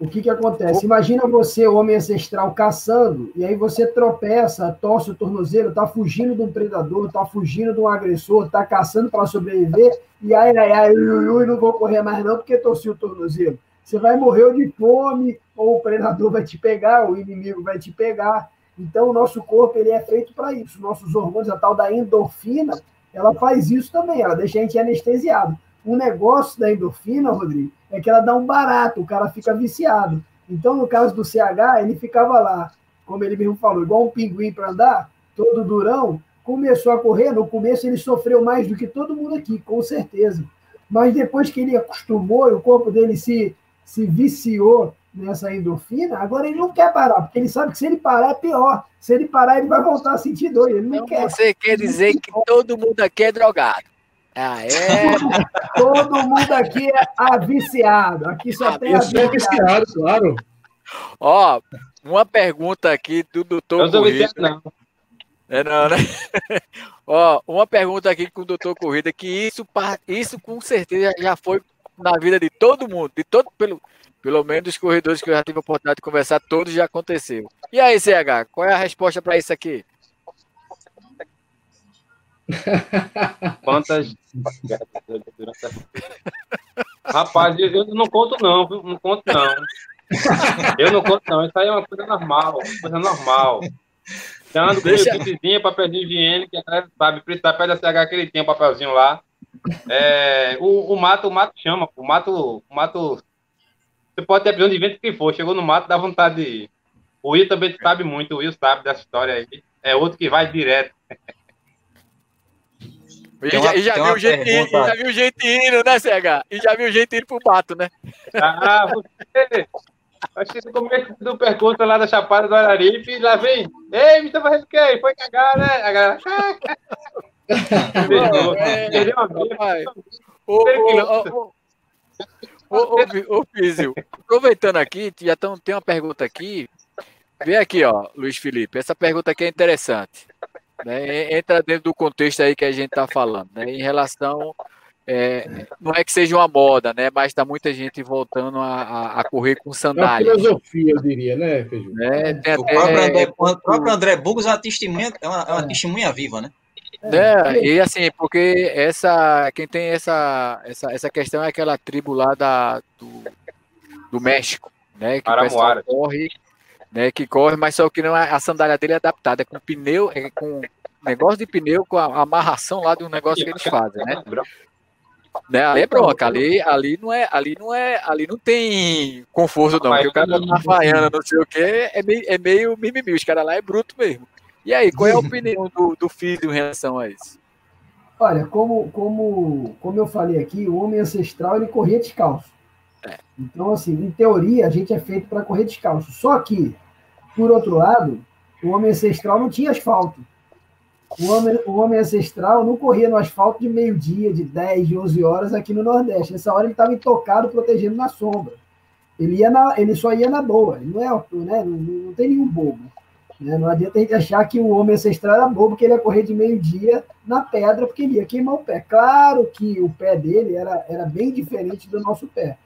o que, que acontece? Imagina você, homem ancestral, caçando, e aí você tropeça, torce o tornozelo, está fugindo de um predador, está fugindo de um agressor, está caçando para sobreviver, e aí, ai, ai, ui, ui, não vou correr mais não, porque torci o tornozelo. Você vai morrer de fome, ou o predador vai te pegar, o inimigo vai te pegar. Então, o nosso corpo ele é feito para isso. Nossos hormônios, a tal da endorfina, ela faz isso também, ela deixa a gente anestesiado. O negócio da endorfina, Rodrigo, é que ela dá um barato, o cara fica viciado. Então, no caso do CH, ele ficava lá, como ele mesmo falou, igual um pinguim para andar, todo durão, começou a correr. No começo, ele sofreu mais do que todo mundo aqui, com certeza. Mas depois que ele acostumou e o corpo dele se, se viciou nessa endorfina, agora ele não quer parar, porque ele sabe que se ele parar é pior. Se ele parar, ele vai voltar a sentir dor. Ele não então quer. Você quer dizer que todo mundo aqui é drogado. Ah, é. (laughs) todo mundo aqui é aviciado. Aqui só tem aviciado. viciado, claro. Ó, uma pergunta aqui do doutor. Eu Corrida. não. É não, né? (laughs) Ó, uma pergunta aqui com o doutor Corrida, que isso, isso com certeza já foi na vida de todo mundo, de todo, pelo, pelo menos os corredores que eu já tive a oportunidade de conversar, todos já aconteceu. E aí, CH, qual é a resposta para isso aqui? (laughs) Quantas. Rapaz, eu não conto, não, viu? Não conto, não. Eu não conto, não. Isso aí é uma coisa normal, coisa normal. Dando Deixa... vizinha, papelzinho higiênico, que a galera sabe, precisar pede a CH que ele tem um papelzinho lá. É, o, o mato, o mato chama, o mato, o mato você pode ter prisão de vento que for, chegou no mato, dá vontade de ir. O Will também sabe muito, o Will sabe dessa história aí. É outro que vai direto. E já, e já, viu já viu o jeitinho, né, CH? E já viu o jeitinho pro mato, né? Ah, você. Acho que no começo do percurso lá da Chapada do Araripe, lá vem. Ei, me tá fazendo o quê? Foi cagar, né? A galera. (laughs) Perdeu uma Ô, ô, ô Físio, aproveitando aqui, já tão, tem uma pergunta aqui. Vem aqui, ó, Luiz Felipe. Essa pergunta aqui é interessante. Né? Entra dentro do contexto aí que a gente está falando. Né? Em relação. É, não é que seja uma moda, né? Mas está muita gente voltando a, a, a correr com sandália. É uma filosofia, eu diria, né, Feijão? É, o, até... próprio André, o próprio André Burgos é uma testemunha, é uma, é uma testemunha viva, né? É, e assim, porque essa, quem tem essa, essa, essa questão é aquela tribo lá da, do, do México, né? Que corre, né? Que corre, mas só que não é, a sandália dele é adaptada, é com pneu, é com negócio de pneu, com a amarração lá de um negócio que eles fazem, né? Né? Ali é bronca, ali, ali não é, ali não é, ali não tem conforto não, porque o cara tá havaiana, não sei o que, é meio, é meio mimimi, os caras lá é bruto mesmo. E aí, qual é a (laughs) opinião do, do filho em relação a isso? Olha, como, como, como eu falei aqui, o homem ancestral ele corria descalço. É. Então, assim, em teoria, a gente é feito para correr descalço. Só que, por outro lado, o homem ancestral não tinha asfalto. O homem, o homem ancestral não corria no asfalto de meio-dia, de 10, de 11 horas aqui no Nordeste. Nessa hora ele estava intocado, protegendo na sombra. Ele, ia na, ele só ia na boa. Ele não, é, né, não, não tem nenhum bobo. Né? Não adianta a gente achar que o homem ancestral era bobo, que ele ia correr de meio-dia na pedra, porque ele ia queimar o pé. Claro que o pé dele era, era bem diferente do nosso pé.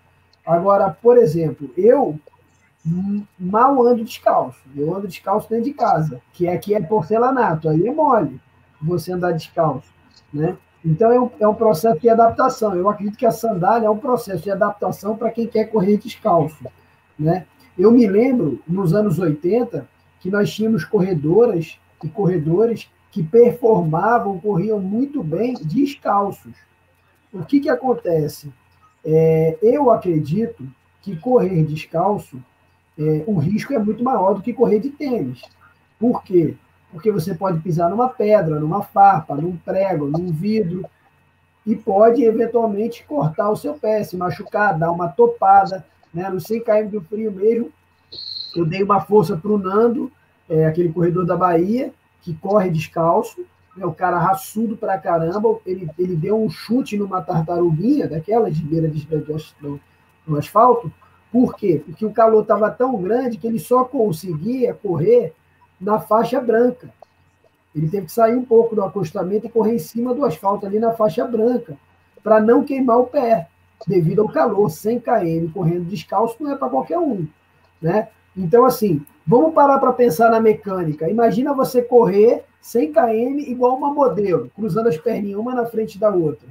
Agora, por exemplo, eu mal ando descalço. Eu ando descalço dentro de casa, que aqui é porcelanato, aí é mole você andar descalço, né? Então é um, é um processo de adaptação. Eu acredito que a sandália é um processo de adaptação para quem quer correr descalço, né? Eu me lembro nos anos 80 que nós tínhamos corredoras e corredores que performavam, corriam muito bem descalços. O que que acontece? É, eu acredito que correr descalço é, o risco é muito maior do que correr de tênis. Por quê? Porque você pode pisar numa pedra, numa farpa, num prego, num vidro, e pode eventualmente cortar o seu pé, se machucar, dar uma topada. Né? No 100 km do frio mesmo, eu dei uma força para o Nando, é, aquele corredor da Bahia, que corre descalço, né? o cara raçudo pra caramba, ele, ele deu um chute numa tartaruguinha, daquelas de beira de, de, de, no asfalto, por quê? Porque o calor estava tão grande que ele só conseguia correr na faixa branca. Ele teve que sair um pouco do acostamento e correr em cima do asfalto ali na faixa branca, para não queimar o pé, devido ao calor. 100 km correndo descalço não é para qualquer um. Né? Então, assim, vamos parar para pensar na mecânica. Imagina você correr 100 km igual uma modelo, cruzando as perninhas uma na frente da outra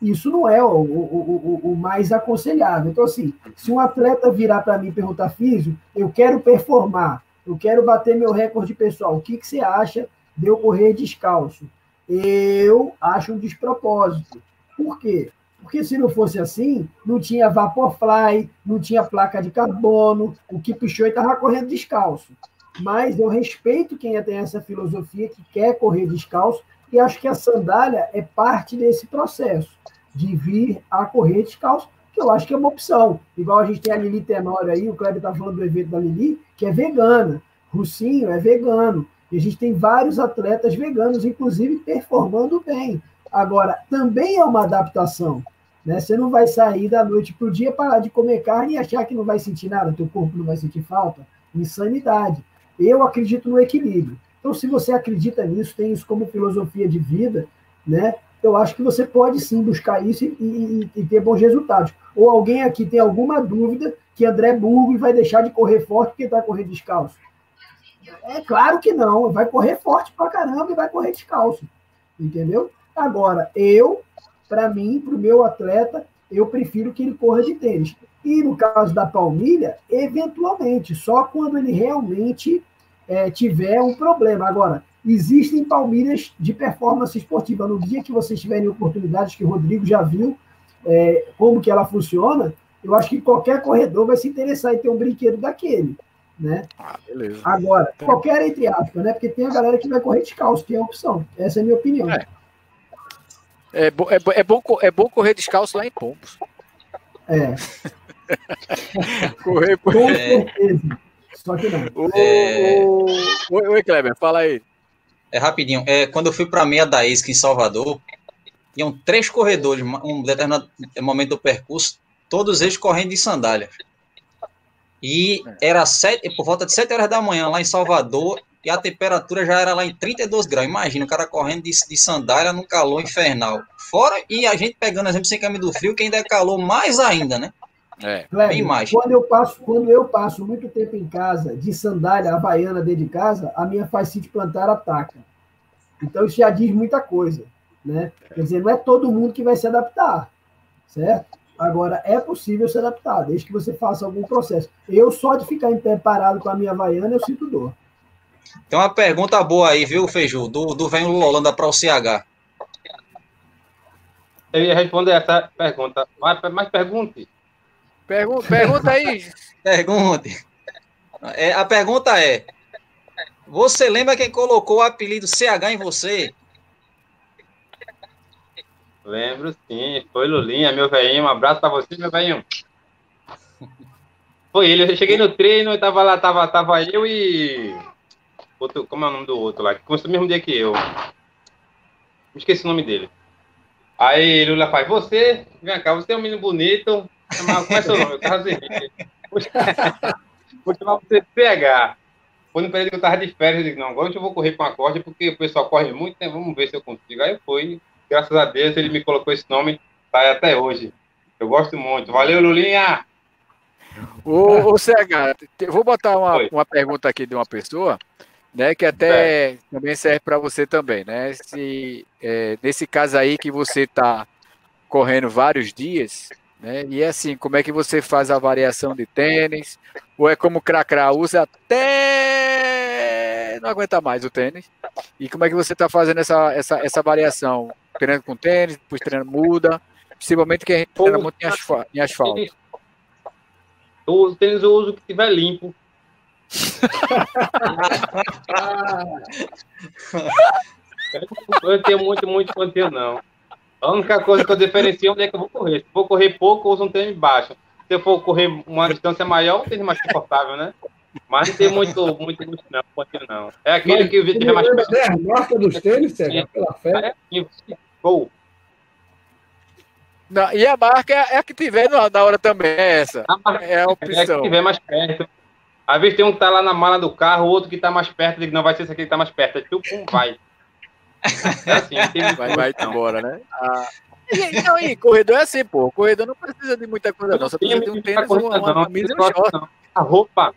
isso não é o, o, o, o, mais aconselhável. Então, assim, se um atleta virar para mim e perguntar, físico, eu quero performar, eu quero bater meu recorde pessoal, o que, que você acha de eu correr descalço? Eu acho um despropósito. Por quê? Porque se não fosse assim, não tinha Vaporfly, não tinha placa de carbono, o que puxou e estava correndo descalço. Mas eu respeito quem tem essa filosofia que quer correr descalço, e acho que a sandália é parte desse processo de vir a correr descalço, que eu acho que é uma opção. Igual a gente tem a Lili Tenório aí, o Kleber está falando do evento da Lili, que é vegana. Russinho é vegano. E a gente tem vários atletas veganos, inclusive performando bem. Agora, também é uma adaptação. Né? Você não vai sair da noite para o dia, parar de comer carne e achar que não vai sentir nada, teu corpo não vai sentir falta. Insanidade. Eu acredito no equilíbrio. Então, se você acredita nisso, tem isso como filosofia de vida, né? Eu acho que você pode sim buscar isso e, e, e ter bons resultados. Ou alguém aqui tem alguma dúvida que André Burgo vai deixar de correr forte porque está correndo descalço? É claro que não, vai correr forte pra caramba e vai correr descalço. Entendeu? Agora, eu, para mim, para o meu atleta, eu prefiro que ele corra de tênis. E no caso da palmilha, eventualmente, só quando ele realmente é, tiver um problema. Agora, existem palmilhas de performance esportiva. No dia que vocês tiverem oportunidades, que o Rodrigo já viu é, como que ela funciona, eu acho que qualquer corredor vai se interessar em ter um brinquedo daquele. Né? Ah. Agora, qualquer entre aspas, né? Porque tem a galera que vai correr descalço, que é a opção. Essa é a minha opinião. É, é, bo é, é, bom, é bom correr descalço lá em Pompos. É. (laughs) correr, Com certeza. Só que não. É... Oi, oi, Kleber, fala aí. É rapidinho. É, quando eu fui para a meia da ISC em Salvador, tinham três corredores, um determinado momento do percurso, todos eles correndo de sandália. E era sete, por volta de 7 horas da manhã lá em Salvador, e a temperatura já era lá em 32 graus. Imagina o cara correndo de, de sandália no calor infernal. Fora, e a gente pegando, exemplo, sem caminho do frio, que ainda é calor mais ainda, né? É, bem mais. Quando eu, passo, quando eu passo muito tempo em casa, de sandália havaiana dentro de casa, a minha fascite plantar ataca. Então isso já diz muita coisa. Né? Quer dizer, não é todo mundo que vai se adaptar, certo? Agora, é possível se adaptar, desde que você faça algum processo. Eu, só de ficar em pé parado com a minha havaiana, eu sinto dor. Tem uma pergunta boa aí, viu, Feiju? Do, do Vem Lolanda para o CH. Eu ia responder essa pergunta. Mas, mas pergunte. Pergunta, pergunta aí. (laughs) Pergunte. É, a pergunta é: Você lembra quem colocou o apelido CH em você? Lembro sim, foi Lulinha, meu velhinho. Um abraço pra você, meu velhinho. Foi ele, eu cheguei no treino e tava lá, tava, tava eu e. Outro, como é o nome do outro lá? Que começou no mesmo dia que eu. Me esqueci o nome dele. Aí Lula faz, você, vem cá, você é um menino bonito. Como é seu nome? Eu tava assim. Vou chamar você de PH. Foi no período que eu tava de férias, eu disse, não, agora eu vou correr com a corda, porque o pessoal corre muito, né? Vamos ver se eu consigo. Aí fui, graças a Deus, ele me colocou esse nome, tá até hoje. Eu gosto muito. Valeu, Lulinha! Ô, ô CH, vou botar uma, Oi. uma pergunta aqui de uma pessoa, né, que até também serve para você também, né? Se é, nesse caso aí que você está correndo vários dias, né? E é assim, como é que você faz a variação de tênis? Ou é como o Cracra usa até não aguenta mais o tênis? E como é que você está fazendo essa, essa, essa variação? Treinando com tênis, depois treino muda, principalmente que a gente treina muito em asfa- em asfalto. O tênis eu uso que tiver limpo. (laughs) Eu tenho muito, muito conteúdo, não. A única coisa que eu diferencio é onde é que eu vou correr. Se for correr pouco, eu uso um tênis baixo. Se eu for correr uma distância maior, um tênis mais confortável, né? Mas não tem muito, muito, muito não, conteúdo, não. É aquele Mas que o vídeo tiver mais perto. É a marca dos tênis, CH, pela fé. É, e-. Não, e a marca é é a que tiver na hora também, é essa. A marca É a É que opção. tiver mais perto. Às vezes tem um que tá lá na mala do carro, o outro que tá mais perto, digo, não vai ser esse aqui que tá mais perto. É tipo, um vai. É assim, tem Vai, vai embora, né? Ah, e, não, e corredor é assim, pô. Corredor não precisa de muita coisa, não. Só precisa de um tênis, uma, uma camisa e um short. A roupa.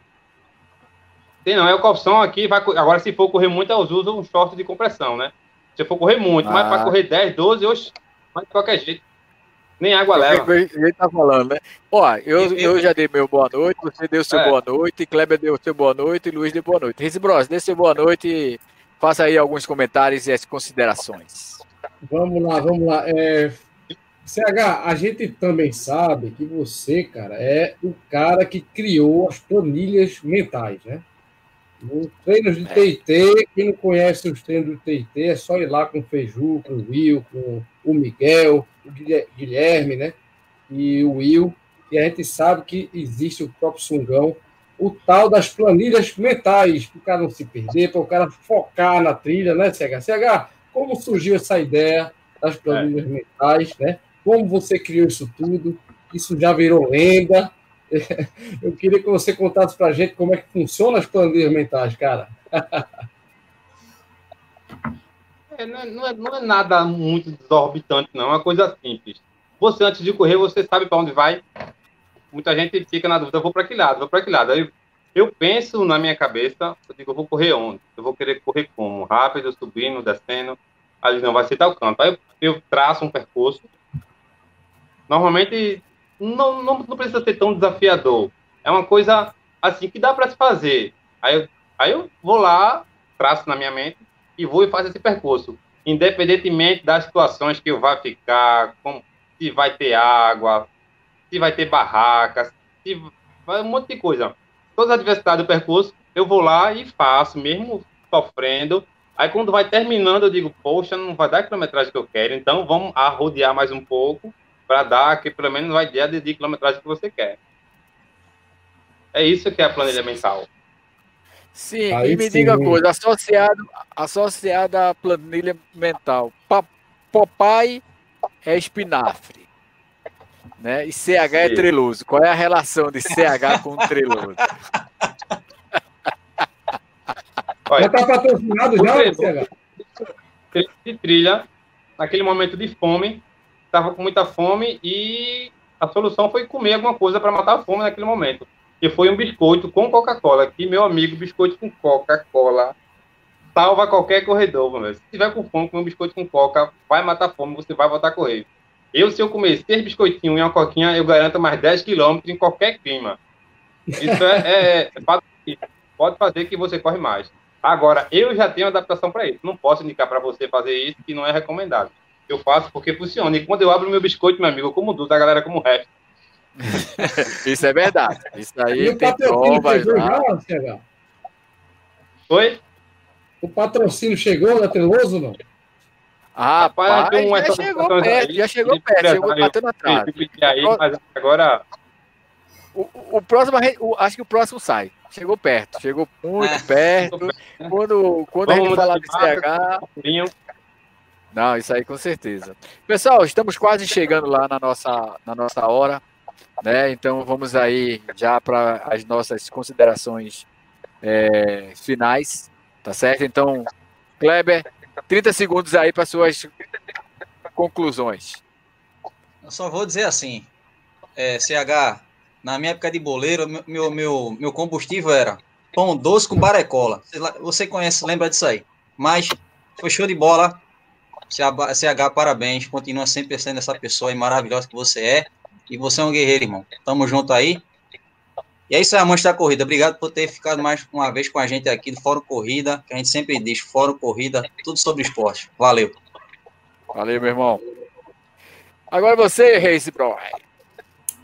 Tem não, é o calção aqui. Vai, agora, se for correr muito, eu uso um short de compressão, né? Se for correr muito, mas Ah. para correr 10, 12, oxe, vai de qualquer jeito. Nem água leva. que a gente tá falando, né? Ó, eu, eu já dei meu boa noite, você deu seu É. boa noite, Kleber deu seu boa noite e Luiz deu boa noite. Riz Bros, dê seu boa noite e faça aí alguns comentários e as considerações. Vamos lá, vamos lá. É, CH, a gente também sabe que você, cara, é o cara que criou as planilhas mentais, né? No treinos de TIT, quem não conhece os treinos do TIT, é só ir lá com o Feju, com o Will, com o Miguel, o Guilher- Guilherme, né? E o Will. E a gente sabe que existe o próprio Sungão, o tal das planilhas mentais, para o cara não se perder, para o cara focar na trilha, né, CH? CH, como surgiu essa ideia das planilhas mentais, né? Como você criou isso tudo? Isso já virou lenda. (laughs) Eu queria que você contasse para a gente como é que funcionam as planilhas mentais, cara. (laughs) É, não, é, não é- não é nada muito desorbitante, não. É uma coisa simples. Você, antes de correr, você sabe para onde vai. Muita gente fica na dúvida, vou para que lado, vou para que lado. Aí eu penso na minha cabeça, eu digo, eu vou correr onde? Eu vou querer correr como? Rápido, subindo, descendo. Aí não vai ser tal canto. Aí eu, traço um percurso. Normalmente não, não, não precisa ser tão desafiador. É uma coisa assim que dá para se fazer. Aí aí eu vou lá, traço na minha mente e vou e faço esse percurso. Independentemente das situações que eu vá ficar, como, se vai ter água, se vai ter barracas, se vai um monte de coisa. Todas as adversidades do percurso, eu vou lá e faço, mesmo sofrendo. Aí quando vai terminando, eu digo, poxa, não vai dar a quilometragem que eu quero, então vamos arrodear mais um pouco para dar que pelo menos vai dar de quilometragem que você quer. É isso que é a planilha mental. Sim, Aí e me sim. diga uma coisa, associado, associado à planilha mental, Pa- Popeye é espinafre, né? E CH é Sim. treloso. Qual é a relação de CH com treloso? (laughs) Olha, Já está patrocinado já, CH? de trilha, naquele momento de fome, estava com muita fome e a solução foi comer alguma coisa para matar a fome naquele momento. E foi um biscoito com Coca-Cola, que meu amigo, biscoito com Coca-Cola, salva qualquer corredor, meu. Se tiver com fome, comer um biscoito com Coca, vai matar fome, você vai voltar a correr. Eu, se eu comer seis biscoitinhos e uma coquinha, eu garanto mais 10 quilômetros em qualquer clima. Isso é, é, é que pode fazer que você corre mais. Agora, eu já tenho adaptação para isso. Não posso indicar para você fazer isso, que não é recomendado. eu faço porque funciona. E quando eu abro meu biscoito, meu amigo, eu como tudo, a galera como o resto. (laughs) Isso é verdade. Isso E aí o tem patrocínio provas chegou lá. já, CH? Oi? O patrocínio chegou, né, Teloso, não? Rapaz, Rapaz, já chegou perto, aí, já chegou perto, chegou empresário, batendo atrás. Aí, mas agora O, o- o próximo, o- acho que o próximo sai. Chegou perto, chegou muito É, (laughs) perto. Quando, quando a gente falar de. CH, vinho. Não, isso aí com certeza. Pessoal, estamos quase chegando lá na nossa, na nossa hora, né? Então vamos aí já para as nossas considerações é, finais, tá certo? Então, Kleber, 30 segundos aí para suas conclusões. Eu só vou dizer assim, é, CH, na minha época de boleiro, meu- meu, meu, combustível era pão doce com barecola. Você conhece, lembra disso aí. Mas foi show de bola. CH, parabéns. Continua sempre sendo essa pessoa maravilhosa que você é. E você é um guerreiro, irmão. Tamo junto aí. E é isso aí, Amante da Corrida. Obrigado por ter ficado mais uma vez com a gente aqui do Fórum Corrida, que a gente sempre diz, Fórum Corrida, tudo sobre esporte. Valeu. Valeu, meu irmão. Agora você, Race Pro.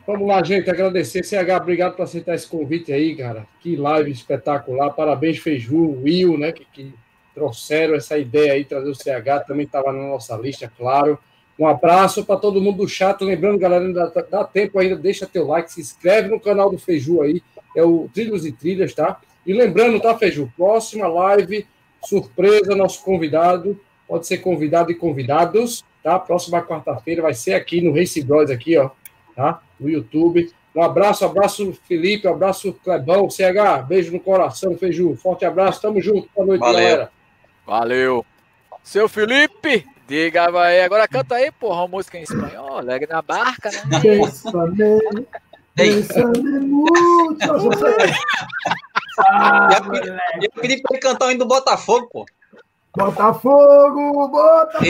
Vamos lá, gente, agradecer. CH, obrigado por aceitar esse convite aí, cara. Que live espetacular. Parabéns, Feiju, Will, né, que, que trouxeram essa ideia aí, trazer o CH, também estava na nossa lista, claro. Um abraço para todo mundo do chat. Lembrando, galera, ainda dá, tempo ainda, deixa teu like, se inscreve no canal do Feiju aí, é o Trilhos e Trilhas, tá? E lembrando, tá, Feiju? Próxima live, surpresa, nosso convidado, pode ser convidado e convidados, tá? Próxima quarta-feira vai ser aqui no Race Bros, aqui, ó, tá? No YouTube. Um abraço, abraço, Felipe, um abraço, Clebão, CH, beijo no coração, Feiju. Forte abraço, tamo junto, boa noite, Valeu. galera. Valeu. Seu Felipe, diga aí. Agora canta aí, porra, uma música em espanhol. Leg na barca, né? Ah, eu pedi- eu pedi pra ele cantar o hino do Botafogo, pô. Botafogo, Botafogo.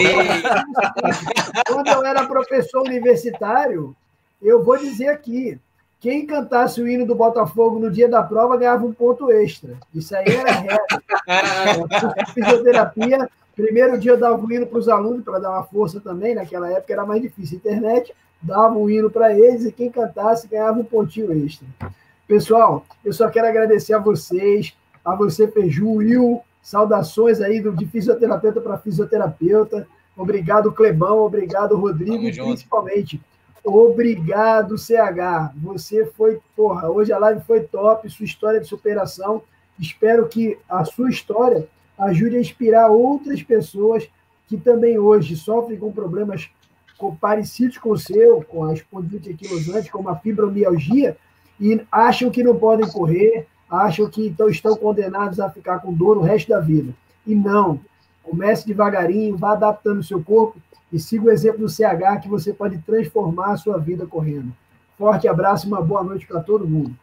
Quando eu era professor universitário, eu vou dizer aqui, quem cantasse o hino do Botafogo no dia da prova ganhava um ponto extra. Isso aí era regra. A (laughs) fisioterapia, primeiro dia eu dava o hino para os alunos, para dar uma força também, naquela época era mais difícil. Internet, dava um hino para eles e quem cantasse ganhava um pontinho extra. Pessoal, eu só quero agradecer a vocês, a você, Peju, Will, saudações aí do, de fisioterapeuta para fisioterapeuta. Obrigado, Clebão, obrigado, Rodrigo, e principalmente, obrigado, CH. Você foi, porra, hoje a live foi top, sua história de superação. Espero que a sua história ajude a inspirar outras pessoas que também hoje sofrem com problemas com- parecidos com o seu, com a espondilite anquilosante, como a fibromialgia, e acham que não podem correr, acham que então estão condenados a ficar com dor o resto da vida. E não. Comece devagarinho, vá adaptando o seu corpo e siga o exemplo do CH que você pode transformar a sua vida correndo. Forte abraço e uma boa noite para todo mundo.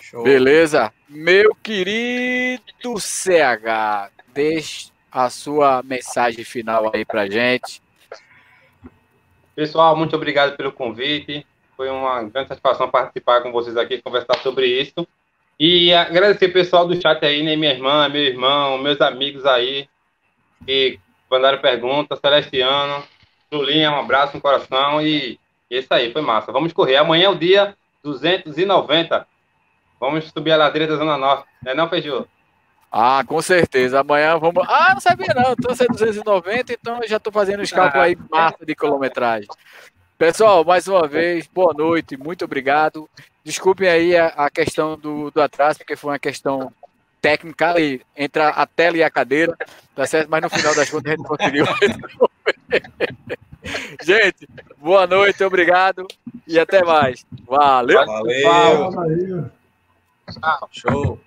Show. Beleza. Meu querido CH, deixe a sua mensagem final aí pra gente. Pessoal, muito obrigado pelo convite. Foi uma grande satisfação participar com vocês aqui, conversar sobre isso. E agradecer o pessoal do chat aí, né? Minha irmã, meu irmão, meus amigos aí, que mandaram perguntas, Celestiano, Julinha, um abraço no coração e, e é isso aí, foi massa. Vamos correr. Amanhã é o dia 290. Vamos subir a ladeira da Zona Norte. Não é não, Feijô? Ah, com certeza. Amanhã vamos. Ah, não sabia não. Então é 290, então eu já tô fazendo os cálculos aí massa de quilometragem. Pessoal, mais uma vez, boa noite, muito obrigado. Desculpem aí a, a questão do, do atraso, porque foi uma questão técnica ali, entre a, a tela e a cadeira, tá certo? Mas no final das contas a gente conseguiu. (laughs) Gente, boa noite, obrigado e até mais. Valeu! Valeu. Valeu. Show.